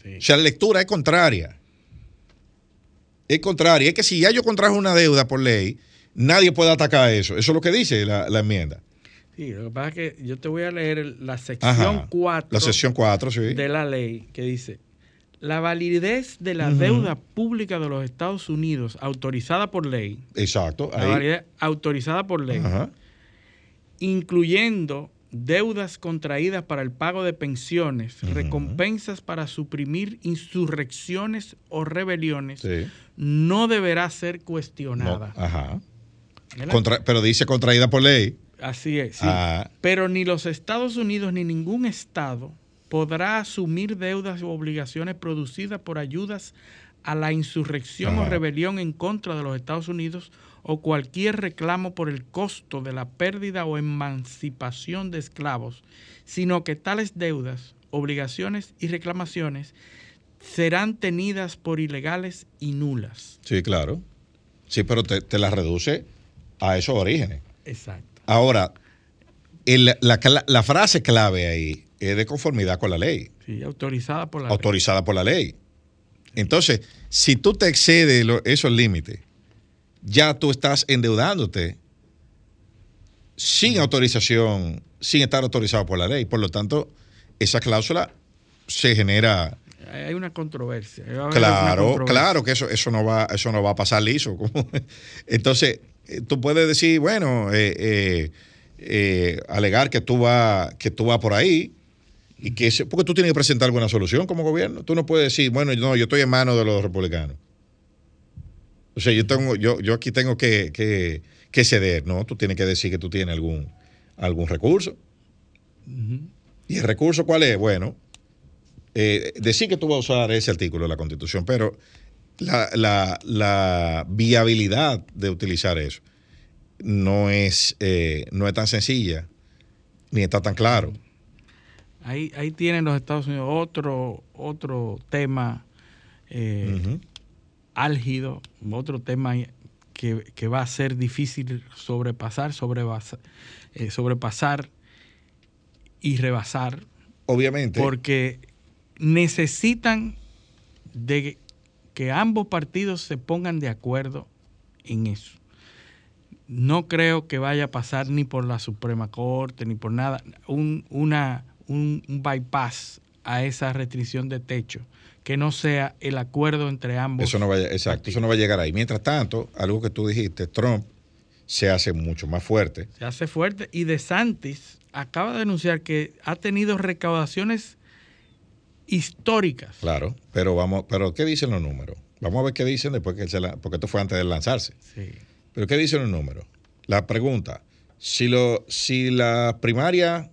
O sea, la lectura es contraria. Es contraria. Es que si ya yo contrajo una deuda por ley, nadie puede atacar eso. Eso es lo que dice la, la enmienda. Sí, lo que pasa es que yo te voy a leer el- la sección Ajá. 4 La sección 4, sí. de la ley que dice, la validez de la deuda pública de los Estados Unidos autorizada por ley, Exacto. la ahí. validez autorizada por ley, Ajá. incluyendo deudas contraídas para el pago de pensiones, recompensas para suprimir insurrecciones o rebeliones, Sí. no deberá ser No, cuestionada. ajá. Pero dice contraída por ley. Así es. sí. Ah. Pero ni los Estados Unidos ni ningún Estado podrá asumir deudas o obligaciones producidas por ayudas a la insurrección o rebelión en contra de los Estados Unidos o cualquier reclamo por el costo de la pérdida o emancipación de esclavos, sino que tales deudas, obligaciones y reclamaciones serán tenidas por ilegales y nulas. Sí, claro. Sí, pero te, te la reduce a esos orígenes. Exacto. Ahora, el- la, la frase clave ahí es de conformidad con la ley, Sí, autorizada por la ley. autorizada por la ley. Entonces, si tú te excedes lo- esos límites, ya tú estás endeudándote sin autorización, sin estar autorizado por la ley. Por lo tanto, esa cláusula se genera. Hay una controversia. Una Claro, controversia. claro que eso, eso, no va, eso no va a pasar liso. Entonces, eh, tú puedes decir, bueno, eh, eh, eh, alegar que tú vas que tú vas por ahí y que porque tú tienes que presentar alguna solución como gobierno. Tú no puedes decir, bueno, no, yo estoy en manos de los republicanos. O sea, yo tengo, yo, yo aquí tengo que, que- que ceder, ¿no? Tú tienes que decir que tú tienes algún, algún recurso. ¿Y el recurso cuál es? Bueno, eh, decir que tú vas a usar ese artículo de la Constitución, pero la, la- la viabilidad de utilizar eso no es, eh, no es tan sencilla ni está tan claro. Ahí, ahí tienen los Estados Unidos otro, otro tema eh. Álgido, otro tema que, que va a ser difícil sobrepasar, sobrepasar, eh, sobrepasar y rebasar, Obviamente. porque necesitan de que ambos partidos se pongan de acuerdo en eso. No creo que vaya a pasar ni por la Suprema Corte ni por nada, un, una, un, un bypass a esa restricción de techo, que no sea el acuerdo entre ambos. Eso no va, exacto, eso no va a llegar ahí. Mientras tanto, algo que tú dijiste, Trump se hace mucho más fuerte. Se hace fuerte y De Santis acaba de anunciar que ha tenido recaudaciones históricas. Claro, pero vamos, pero ¿qué dicen los números? Vamos a ver qué dicen después que se la, porque esto fue antes de lanzarse. Sí. Pero ¿qué dicen los números? La pregunta, si lo, si la primaria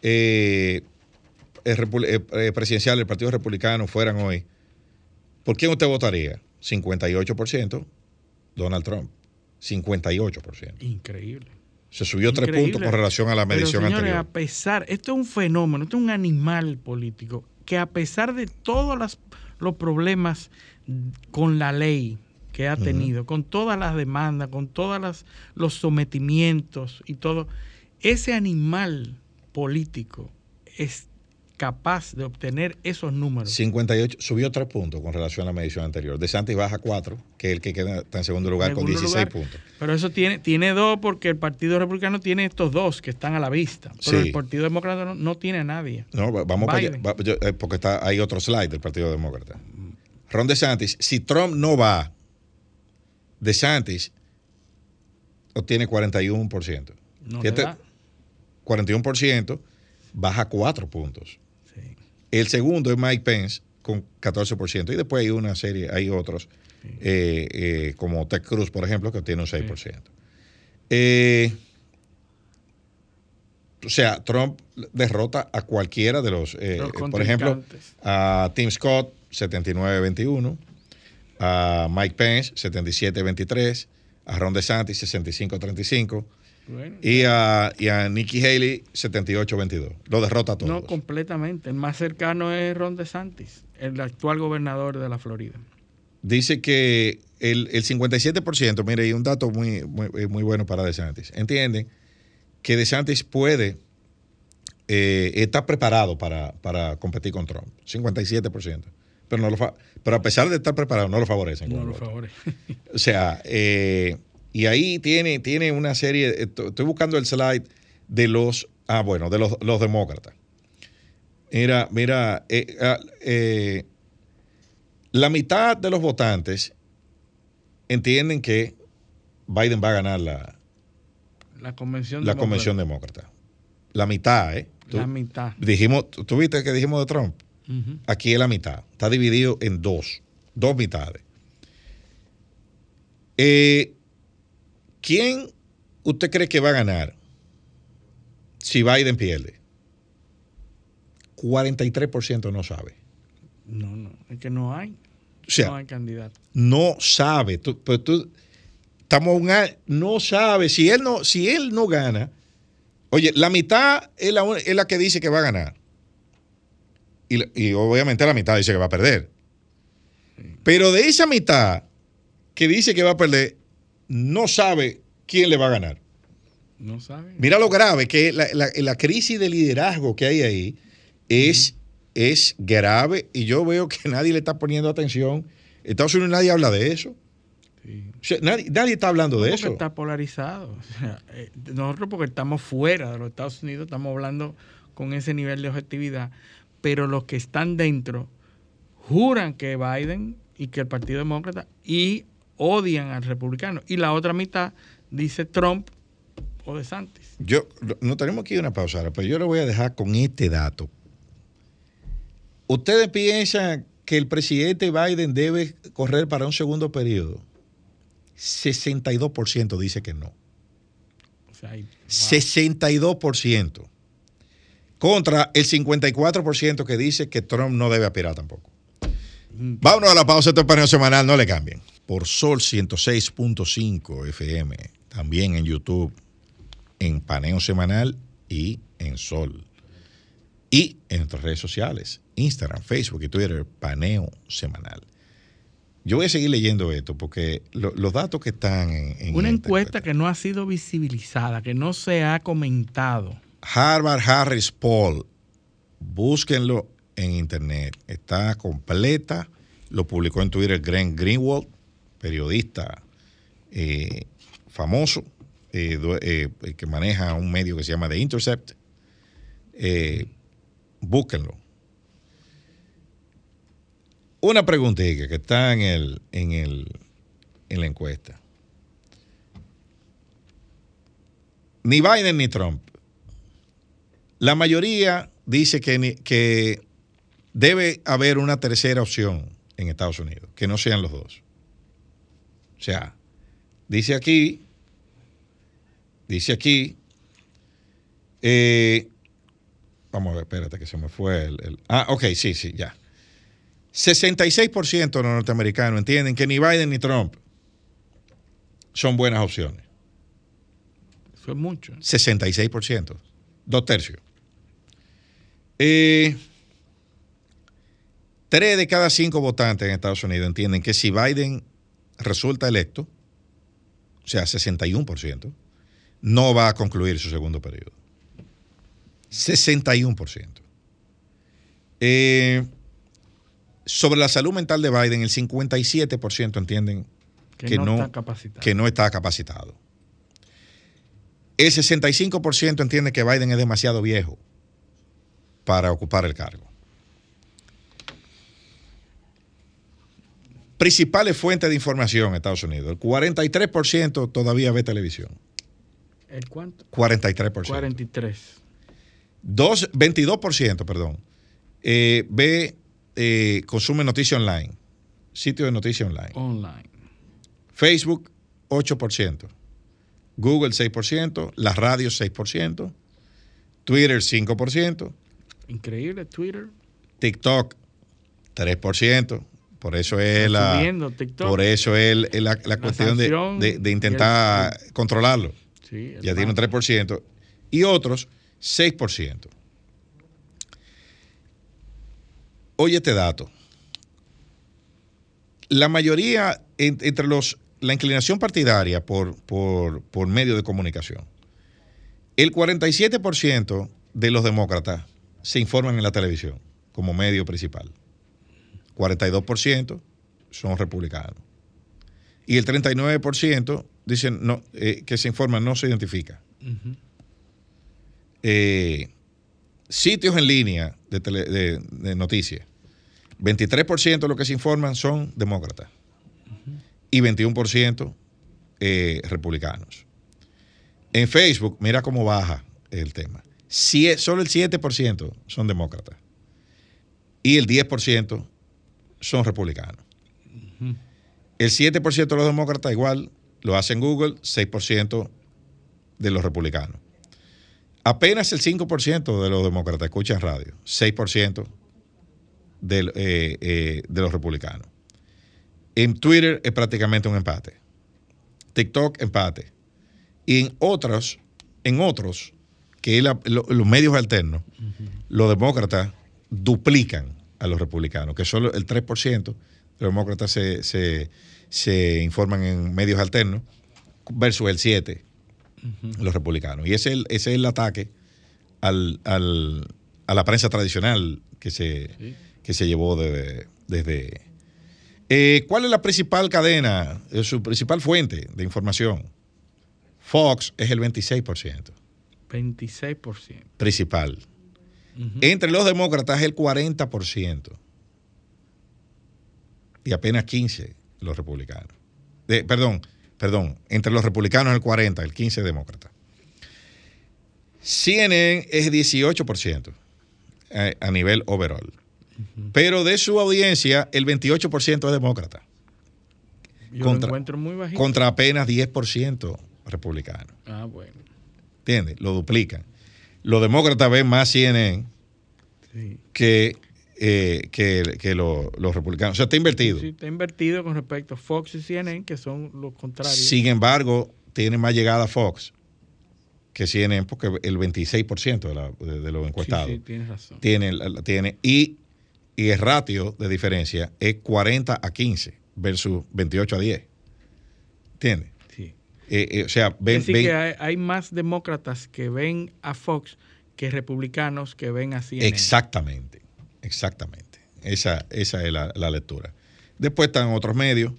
eh, eh, eh, eh, presidencial del Partido Republicano fueran hoy, ¿por quién usted votaría? 58% Donald Trump. 58%. Increíble. Se subió tres puntos con relación a la Pero, medición señores, anterior. a pesar, esto es un fenómeno, esto es un animal político, que a pesar de todos las- los problemas con la ley que ha tenido, con todas las demandas, con todos los sometimientos y todo, ese animal político es capaz de obtener esos números. 58, subió tres puntos con relación a la medición anterior. De Santis baja cuatro, que es el que queda está en segundo lugar con Segundo 16 lugar. puntos. Pero eso tiene, tiene dos porque el Partido Republicano tiene estos dos que están a la vista. Pero Sí. el Partido Demócrata no, no tiene a nadie. No, va- vamos para allá, va- eh, porque está, hay otro slide del Partido Demócrata. Ron DeSantis, si Trump no va, DeSantis obtiene 41%. No Fíjate, le da. 41% baja 4 puntos. El segundo es Mike Pence con 14%. Y después hay una serie, hay otros, eh, eh, como Ted Cruz, por ejemplo, que obtiene un 6%. Eh, o sea, Trump derrota a cualquiera de los, Los por ejemplo, a Tim Scott, 79-21, a Mike Pence, 77-23, a Ron DeSantis, 65-35, Bueno, y a, y a Nikki Haley, 78-22. Lo derrota a todos. no completamente. El más cercano es Ron DeSantis, el actual gobernador de la Florida. Dice que el, el 57%, mire, y un dato muy, muy, eh, muy bueno para DeSantis, entienden que DeSantis puede, eh, está preparado para, para competir con Trump, 57%. Pero, no lo fa- pero a pesar de estar preparado, no lo favorecen. No lo favorece. O sea, eh, y ahí tiene, tiene una serie, eh, esto- estoy buscando el slide de los, ah, bueno, de los, los demócratas. Mira, mira, eh, ah, eh, la mitad de los votantes entienden que Biden va a ganar la, La convención la demócrata. convención demócrata. La mitad, ¿eh? Tú- La mitad. Dijimos, ¿tú viste que dijimos de Trump? Aquí es la mitad. Está dividido en dos. Dos mitades. Eh, ¿Quién usted cree que va a ganar si Biden pierde? 43% no sabe. No, no, es que no hay. O sea, no hay candidato. no sabe. Tú- pero tú, estamos un no sabe. Si él no, si él no gana, oye, la mitad es la, es la que dice que va a ganar. Y, y obviamente la mitad dice que va a perder. Pero de esa mitad que dice que va a perder, no sabe quién le va a ganar. No sabe. Mira lo grave que la, la- la crisis de liderazgo que hay ahí es, es grave y yo veo que nadie le está poniendo atención. Estados Unidos nadie habla de eso. O sea, nadie, nadie está hablando de eso. está polarizado. O sea, eh, nosotros porque estamos fuera de los Estados Unidos, estamos hablando con ese nivel de objetividad, pero los que están dentro juran que Biden y que el Partido Demócrata y odian al republicano. Y la otra mitad dice Trump o DeSantis. Yo, no tenemos aquí una pausa, ahora, pero yo le voy a dejar con este dato. ¿Ustedes piensan que el presidente Biden debe correr para un segundo periodo? 62% dice que no. O sea, hay- 62%. Contra el 54% que dice que Trump no debe aspirar tampoco. Vámonos a la pausa, este es paneo semanal, no le cambien. Por Sol 106.5 FM, también en YouTube, en paneo semanal y en Sol. Y en nuestras redes sociales, Instagram, Facebook y Twitter, paneo semanal. Yo voy a seguir leyendo esto porque lo- los datos que están en, en una esta encuesta que no ha sido visibilizada, que no se ha comentado. Harvard Harris Poll, búsquenlo en internet, está completa, lo publicó en Twitter Grant Greenwald, periodista eh, famoso, eh, eh, que maneja un medio que se llama The Intercept. Búsquenlo. Una preguntita que está en el, en el, en la encuesta. Ni Biden ni Trump La mayoría dice que, que debe haber una tercera opción en Estados Unidos, que no sean los dos. O sea, dice aquí, dice aquí, eh, vamos a ver, espérate que se me fue el... el- ah, ok, sí, sí, ya. 66% de los norteamericanos entienden que ni Biden ni Trump son buenas opciones. Eso es mucho. 66%, dos tercios. Eh, tres de cada cinco votantes en Estados Unidos entienden que si Biden resulta electo, o sea, 61%, no va a concluir su segundo periodo. 61%. Eh, sobre la salud mental de Biden, el 57% entienden Que, que no, no- está capacitado. que no está capacitado. El 65% entiende que Biden es demasiado viejo para ocupar el cargo. Principales fuentes de información en Estados Unidos. El 43% todavía ve televisión. ¿El cuánto? 43%. 43. Dos- 22%, perdón, eh, ve, eh, consume noticias online, sitio de noticias online. Online. Facebook, 8%. Google, 6%. Las radios, 6%. Twitter, 5%. Increíble, Twitter. TikTok, 3%. Por eso es la, subiendo por eso es la, la cuestión de, intentar el- controlarlo. Sí, Ya tiene un banco. 3%. Y otros, 6%. Oye este dato. La mayoría, en- entre los, la inclinación partidaria por, por, por medio de comunicación, el 47% de los demócratas se informan en la televisión como medio principal. 42% son republicanos. Y el 39% dicen no, eh, que se informan, no se identifica. Eh, sitios en línea de, tele- de- de noticias. 23% de los que se informan son demócratas y 21% eh, republicanos. En Facebook, mira cómo baja el tema. Sie- solo el 7% son demócratas y el 10% son republicanos. El 7% de los demócratas igual lo hacen Google, 6% de los republicanos. Apenas el 5% de los demócratas escuchan radio, 6% del, eh, eh, de los republicanos. En Twitter es prácticamente un empate. TikTok, empate. Y en otros, en otros, que es los medios alternos, los demócratas duplican a los republicanos, que solo el 3% de los demócratas se, se- se informan en medios alternos versus el 7% los republicanos. Y ese es el, ese es el ataque al, al- a la prensa tradicional que se, que se llevó de- desde... Eh, ¿Cuál es la principal cadena, eh, su principal fuente de información? Fox es el 26% 26%. principal. Entre los demócratas el 40% y apenas 15 los republicanos. Perdón, perdón, entre los republicanos el 40, el 15 demócratas. CNN es 18% eh, a nivel overall. Pero de su audiencia, el 28% es demócrata. Yo Contra- lo encuentro muy bajito. Contra apenas 10% republicano. Ah, bueno. ¿Entiendes? Lo duplican. Los demócratas ven más CNN Sí. que, eh, que, que lo- los republicanos. O sea, está invertido. Sí, está invertido con respecto a Fox y CNN, que son los contrarios. Sin embargo, tiene más llegada Fox que CNN porque el 26% de, la- de- de los encuestados sí, tienes razón. tiene, tiene y, y el ratio de diferencia es 40 a 15 versus 28 a 10. ¿Entiendes? Eh, eh, o sea, ven, es decir, ven- que hay, hay más demócratas que ven a Fox que republicanos que ven a CNN. Exactamente, exactamente. Esa, esa es la, la lectura. Después están otros medios,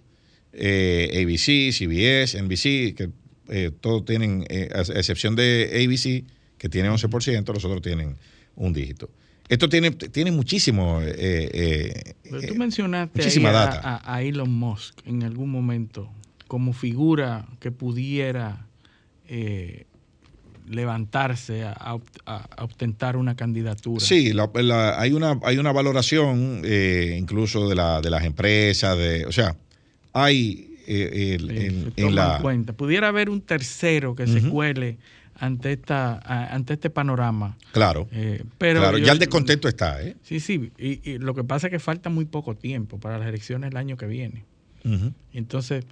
eh, ABC, CBS, NBC, que eh, todos tienen, eh, a excepción de ABC, que tiene 11%, los otros tienen un dígito. Esto tiene, tiene muchísimo... eh, eh, Pero tú mencionaste muchísima ahí a, data. a- a Elon Musk en algún momento como figura que pudiera, eh, levantarse a, a ostentar una candidatura. Sí, la- la- hay, una, hay una valoración eh, incluso de, la, de las empresas, de, o sea, hay eh, el- Sí, en, se en toma la... en cuenta. Pudiera haber un tercero que se cuele ante esta ante este panorama. Claro, Eh, pero claro, yo- ya el descontento está, ¿eh? Sí, sí. Y, y lo que pasa es que falta muy poco tiempo para las elecciones el año que viene. Entonces,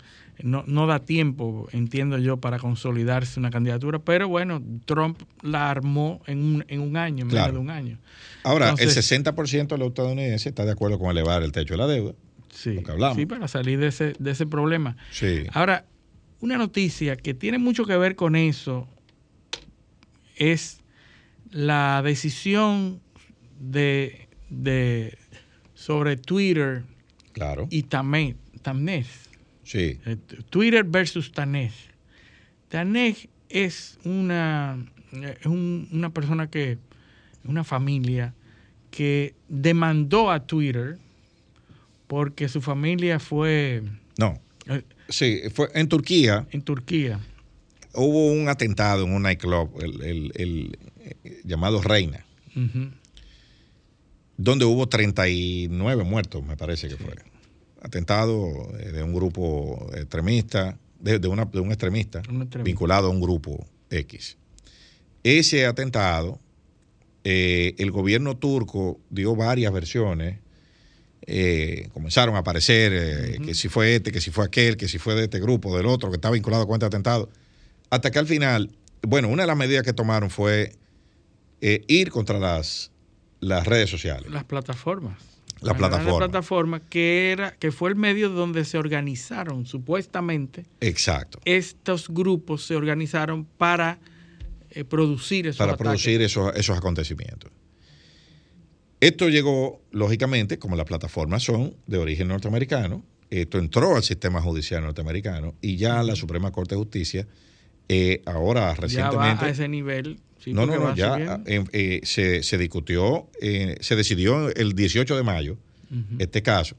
no, no da tiempo, entiendo yo, para consolidarse una candidatura. Pero bueno, Trump la armó en un, en un año, en Claro. menos de un año. Ahora, Entonces- el 60% de los estadounidenses está de acuerdo con elevar el techo de la deuda. Sí, que hablamos. sí, para salir de ese, de ese problema. Sí. Ahora, una noticia que tiene mucho que ver con eso es la decisión de, de sobre Twitter Claro. y Tamé- Tamnés. Sí. Eh, Twitter versus Tanej. Tanej es una, eh, es un- una persona que, una familia que demandó a Twitter porque su familia fue No. eh, Sí, fue en Turquía en Turquía. hubo un atentado en un nightclub, el, el- el, llamado Reina, Ujú. donde hubo 39 muertos, me parece que fue. Atentado eh, de un grupo extremista, de, de una- de un extremista, Un extremista. vinculado a un grupo X. Ese atentado, eh, el gobierno turco dio varias versiones. eh, comenzaron a aparecer eh, que si fue este, que si fue aquel, que si fue de este grupo, del otro, que estaba vinculado con este atentado. Hasta que al final, bueno, una de las medidas que tomaron fue ir contra las, las redes sociales. Las plataformas. La plataforma. grandes plataformas que era que fue el medio donde se organizaron supuestamente Exacto. estos grupos se organizaron para eh, producir esos para ataques. producir esos, esos acontecimientos. Esto llegó, lógicamente, como las plataformas son de origen norteamericano, esto entró al sistema judicial norteamericano y ya la Suprema Corte de Justicia, eh, ahora ya va recientemente... a ese nivel. Sí, no, no, no, ya subiendo. eh, se, se discutió, eh, se decidió el 18 de mayo, este caso,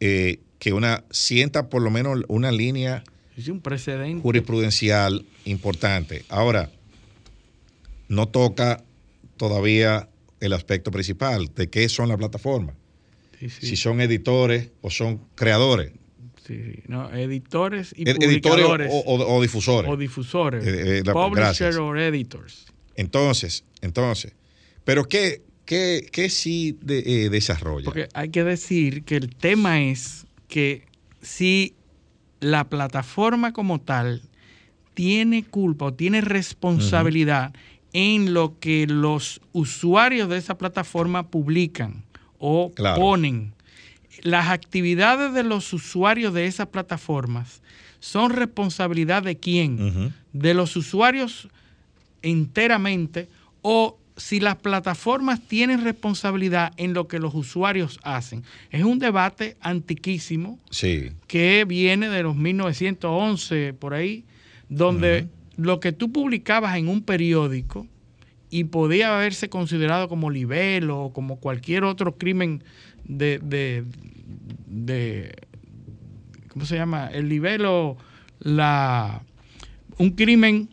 eh, que una sienta por lo menos una línea Es un precedente. jurisprudencial importante. Ahora, no toca todavía el aspecto principal de qué son las plataformas. Sí, sí, Si son editores o son creadores. Sí, sí. No, editores y Ed- editores o, publicadores. o- o difusores. o difusores. Eh, eh, la- Publisher gracias. or editors. Entonces, entonces, pero ¿qué, qué, qué sí de- eh, desarrolla? Porque hay que decir que el tema es que si la plataforma como tal tiene culpa o tiene responsabilidad en lo que los usuarios de esa plataforma publican o Claro. ponen, las actividades de los usuarios de esas plataformas son responsabilidad de quién? De los usuarios enteramente o si las plataformas tienen responsabilidad en lo que los usuarios hacen. Es un debate antiquísimo Sí, que viene de los 1911 por ahí, donde lo que tú publicabas en un periódico y podía haberse considerado como libelo o como cualquier otro crimen de, de, de- ¿cómo se llama? El libelo, la, un crimen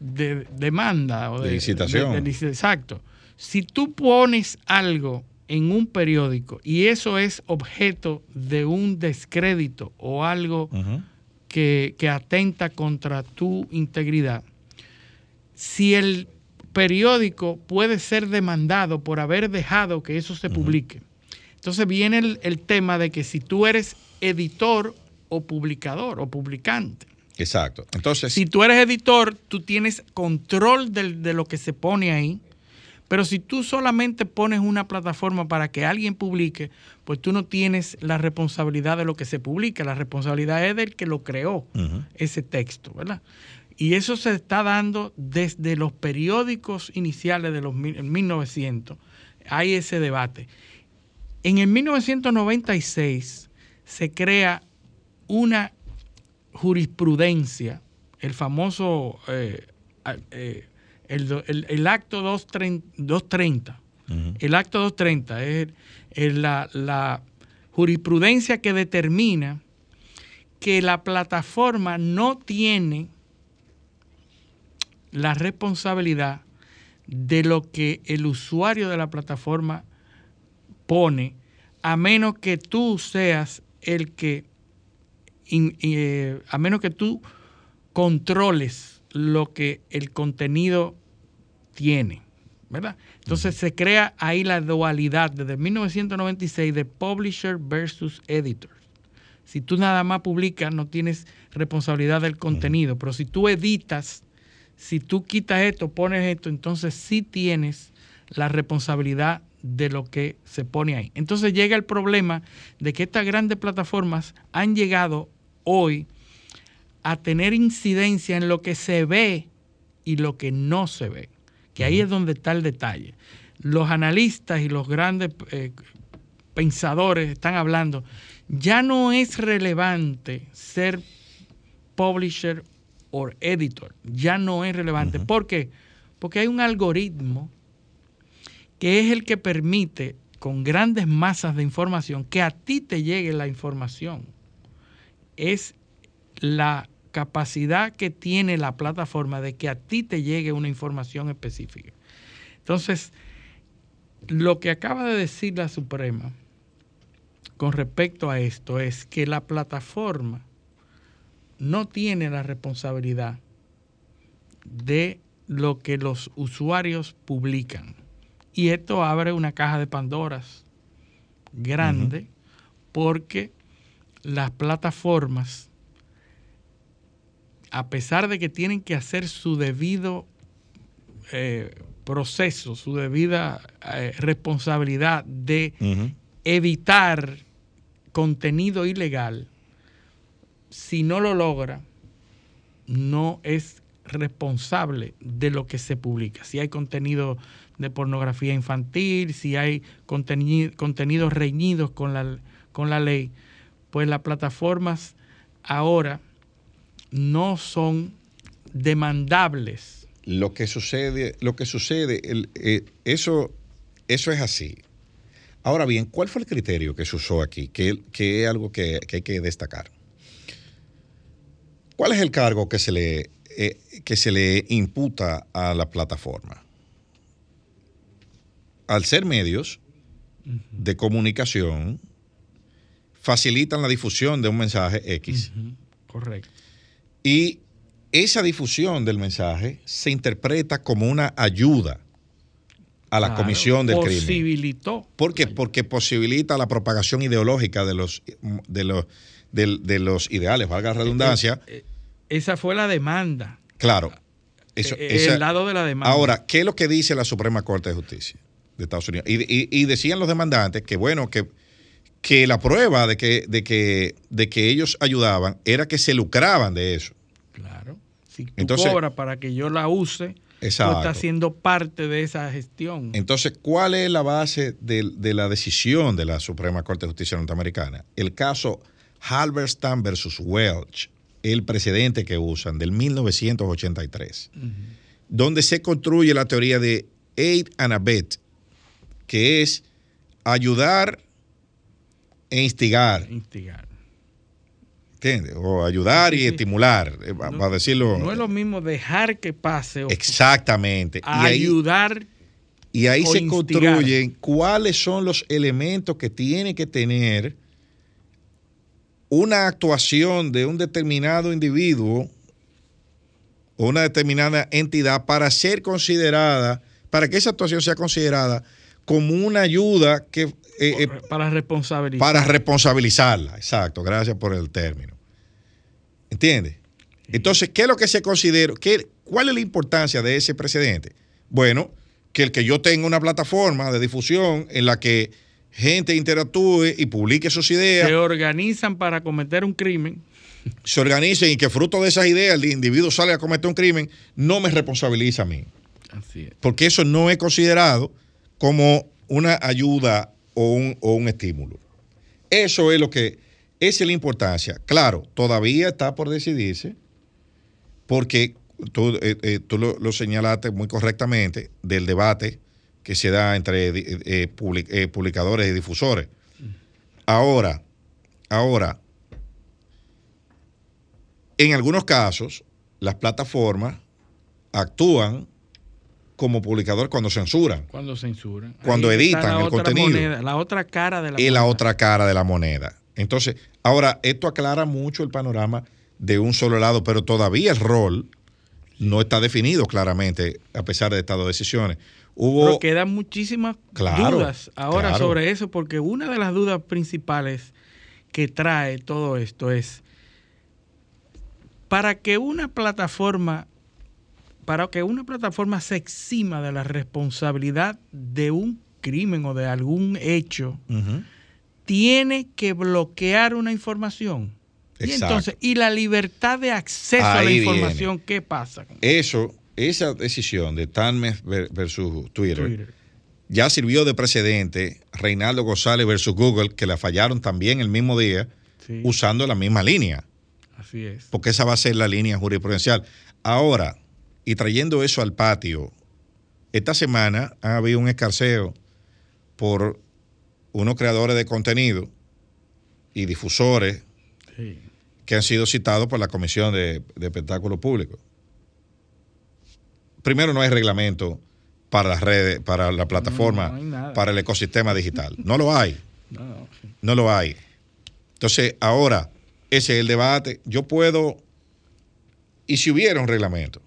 de demanda o de, De licitación. de- de lic- exacto. Si tú pones algo en un periódico y eso es objeto de un descrédito o algo que, que atenta contra tu integridad, si el periódico puede ser demandado por haber dejado que eso se publique, entonces viene el, el tema de que si tú eres editor o publicador o publicante, exacto. Entonces, si tú eres editor, tú tienes control de lo que se pone ahí. Pero si tú solamente pones una plataforma para que alguien publique, pues tú no tienes la responsabilidad de lo que se publica. La responsabilidad es del que lo creó, ese texto, ¿verdad? Y eso se está dando desde los periódicos iniciales de los mil- en 1900. Hay ese debate. En el 1996 se crea una jurisprudencia, el famoso, eh, eh, el, do- el- el acto 230, 230. Ujú. El acto 230 es, es la, la jurisprudencia que determina que la plataforma no tiene la responsabilidad de lo que el usuario de la plataforma pone, a menos que tú seas el que, in- eh, a menos que tú controles lo que el contenido tiene, ¿verdad? Entonces se crea ahí la dualidad desde 1996 de publisher versus editor. Si tú nada más publicas, no tienes responsabilidad del contenido, pero si tú editas, si tú quitas esto, pones esto, entonces sí tienes la responsabilidad de lo que se pone ahí. Entonces llega el problema de que estas grandes plataformas han llegado hoy a tener incidencia en lo que se ve y lo que no se ve, que ahí es donde está el detalle. Los analistas y los grandes eh, pensadores están hablando, ya no es relevante ser publisher o editor, ya no es relevante. ¿Por qué? Porque hay un algoritmo que es el que permite con grandes masas de información que a ti te llegue la información. Es la capacidad que tiene la plataforma de que a ti te llegue una información específica. Entonces, lo que acaba de decir la Suprema con respecto a esto es que la plataforma no tiene la responsabilidad de lo que los usuarios publican. Y esto abre una caja de Pandoras grande porque las plataformas, a pesar de que tienen que hacer su debido eh, proceso, su debida eh, responsabilidad de evitar contenido ilegal, si no lo logra, no es responsable de lo que se publica. Si hay contenido de pornografía infantil, si hay conteni- contenidos reñidos con la, con la ley, pues las plataformas ahora no son demandables. Lo que sucede, lo que sucede, eh, eso, eso es así. Ahora bien, ¿cuál fue el criterio que se usó aquí? Que, que es algo que, que hay que destacar. ¿Cuál es el cargo que se le, eh, que se le imputa a la plataforma? Al ser medios de comunicación, facilitan la difusión de un mensaje X. Correcto. Y esa difusión del mensaje se interpreta como una ayuda a la Claro, comisión del crimen. Posibilitó. ¿Por qué? Porque posibilita la propagación ideológica de los, de los, de, los ideales, valga la redundancia. Esa fue la demanda. Claro. Eso, Eh, esa- el lado de la demanda. Ahora, ¿qué es lo que dice la Suprema Corte de Justicia de Estados Unidos? Y, y- y decían los demandantes que, bueno, que, que la prueba de que, de, que, de que ellos ayudaban era que se lucraban de eso. Claro. Si tú Entonces- cobras para que yo la use, Exacto. tú estás siendo parte de esa gestión. Entonces, ¿cuál es la base de, de la decisión de la Suprema Corte de Justicia norteamericana? El caso Halberstam versus Welch, el precedente que usan del 1983, donde se construye la teoría de aid and abet, que es ayudar e instigar. Instigar. ¿Entiendes? O ayudar y Sí, estimular, eh, va- va a decirlo. No es lo mismo dejar que pase o Exactamente. a ayudar. Y ahí o se instigar. construyen cuáles son los elementos que tiene que tener una actuación de un determinado individuo o una determinada entidad para ser considerada, para que esa actuación sea considerada como una ayuda que eh, eh, para responsabilizar. para responsabilizarla. Exacto, gracias por el término. ¿Entiendes? Entonces, ¿qué es lo que se considera? ¿Qué, ¿Cuál es la importancia de ese precedente? Bueno, que el que yo tenga una plataforma de difusión en la que gente interactúe y publique sus ideas, se organizan para cometer un crimen. se organicen y que fruto de esas ideas el individuo sale a cometer un crimen, no me responsabiliza a mí. Así es. Porque eso no es considerado como una ayuda o un, estímulo. Eso es lo que, esa es la importancia. Claro, todavía está por decidirse, porque tú, eh, eh, lo, señalaste muy correctamente del debate que se da entre eh, publicadores y difusores. Ahora, ahora, en algunos casos, las plataformas actúan como publicador cuando censuran Cuando censuran. Cuando Ahí editan la el contenido. moneda, la otra cara de la y la moneda. otra cara de la moneda. Entonces, ahora, esto aclara mucho el panorama de un solo lado, pero todavía el rol no está definido claramente, a pesar de estas dos decisiones. Hubo. Pero quedan muchísimas Claro, dudas ahora claro. sobre eso, porque una de las dudas principales que trae todo esto es para que una plataforma para que una plataforma se exima de la responsabilidad de un crimen o de algún hecho, tiene que bloquear una información. Y Exacto. entonces, ¿y la libertad de acceso a la información qué pasa? Eso, esa decisión de Tanmes ver- versus Twitter, Twitter? ya sirvió de precedente Reinaldo González versus Google, que la fallaron también el mismo día, Sí. usando la misma línea. Así es. porque esa va a ser la línea jurisprudencial. Ahora, y trayendo eso al patio, esta semana ha habido un escarceo por unos creadores de contenido y difusores Sí. que han sido citados por la Comisión de, de Espectáculos Públicos. Primero, no hay reglamento para las redes, para la plataforma, no para el ecosistema digital. No lo hay. No. No lo hay. Entonces, ahora, ese es el debate. Yo puedo, y si hubiera un reglamento,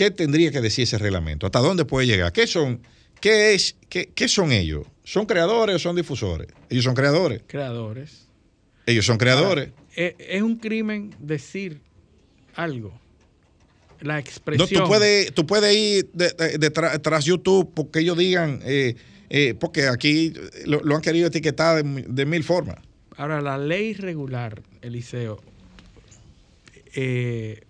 ¿qué tendría que decir ese reglamento? ¿Hasta dónde puede llegar? ¿Qué son, qué es, qué, qué son ellos? ¿Son creadores o son difusores? Ellos son creadores. Creadores. Ellos son creadores. Es, es un crimen decir algo. La No, expresión. tú puedes, tú puedes ir de- de- tras YouTube porque ellos digan, eh, eh, porque aquí lo, lo han querido etiquetar de, de mil formas. Ahora, la ley regular, Eliseo, eh,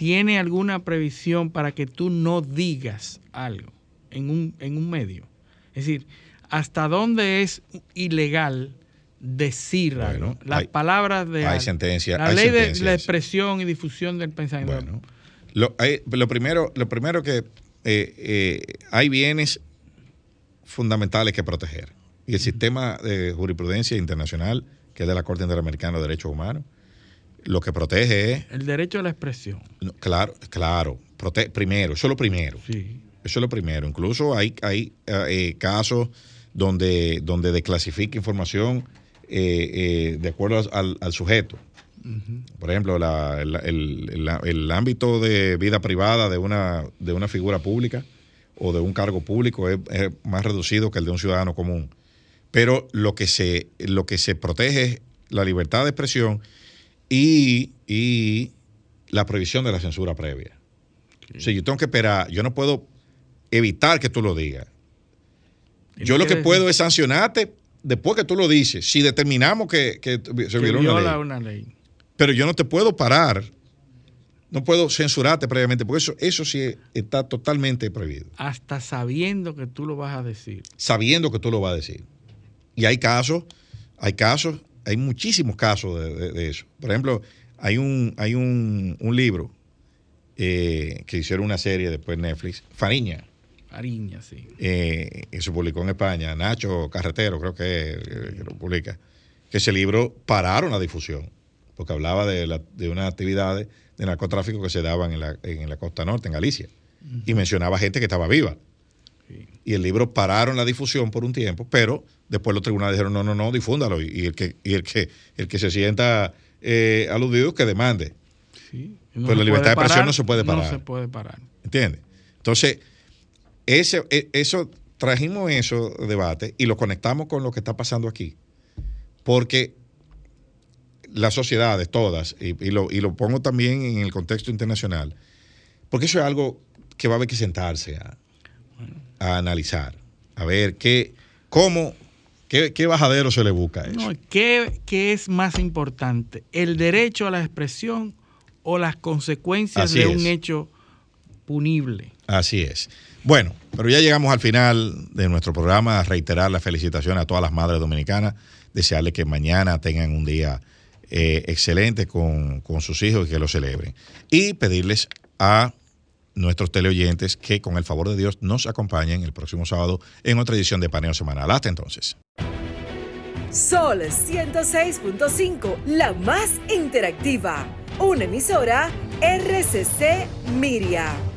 ¿tiene alguna previsión para que tú no digas algo en un, en un medio? Es decir, ¿hasta dónde es ilegal decir Bueno, algo? Las hay- palabras de... hay algo. sentencia- La hay ley de la expresión y difusión del pensamiento. Bueno, lo, hay- lo primero, lo primero que eh, eh, hay bienes fundamentales que proteger. Y el sistema de jurisprudencia internacional, que es de la Corte Interamericana de Derechos Humanos, lo que protege es, El derecho a la expresión. no, claro, claro, prote- primero, eso es lo primero. Sí. Eso es lo primero. Incluso hay, hay eh, eh, casos donde, donde desclasifica información eh, eh, de acuerdo al, al sujeto. Por ejemplo, la- el, el- el- el ámbito de vida privada de una, de una figura pública o de un cargo público es, es más reducido que el de un ciudadano común. Pero lo que se, lo que se protege es la libertad de expresión y, y la prohibición de la censura previa. O sea, yo tengo que esperar, yo no puedo evitar que tú lo digas. Yo lo que decir- puedo es sancionarte después que tú lo dices, si determinamos que, que se violó una viola ley. una ley. Pero yo no te puedo parar, no puedo censurarte previamente, porque eso, eso sí está totalmente prohibido, Hasta sabiendo que tú lo vas a decir. sabiendo que tú lo vas a decir. Y hay casos, hay casos, hay muchísimos casos de, de- de eso. Por ejemplo, hay un, hay un, un libro eh, que hicieron una serie después Netflix, Fariña, Ariña, sí. eh, que se publicó en España, Nacho Carretero creo que, eh, que lo publica, que ese libro pararon la difusión, porque hablaba de, la- de unas actividades de narcotráfico que se daban en la, en la costa norte, en Galicia, y mencionaba gente que estaba viva. Y el libro pararon la difusión por un tiempo, pero después los tribunales dijeron, no, no, no, difúndalo, y, el, que, y el, que, el que se sienta eh, aludido que demande. Sí. Pero la libertad de expresión no se puede parar. No se puede parar. ¿Entiendes? Entonces, ese, e- eso, trajimos eso debate y lo conectamos con lo que está pasando aquí. Porque las sociedades, todas, y, y lo, y lo pongo también en el contexto internacional, porque eso es algo que va a haber que sentarse a, a analizar, a ver qué, cómo, qué, qué bajadero se le busca a eso. No, ¿qué, qué es más importante? ¿El derecho a la expresión o las consecuencias Así de es. un hecho punible? Así es. Bueno, pero ya llegamos al final de nuestro programa. A reiterar las felicitaciones a todas las madres dominicanas. Desearles que mañana tengan un día eh, excelente con, con sus hijos y que lo celebren. Y pedirles a nuestros teleoyentes que con el favor de Dios nos acompañen el próximo sábado en otra edición de Paneo Semanal. Hasta entonces. Sol 106.5, la más interactiva. Una emisora RCC Miria.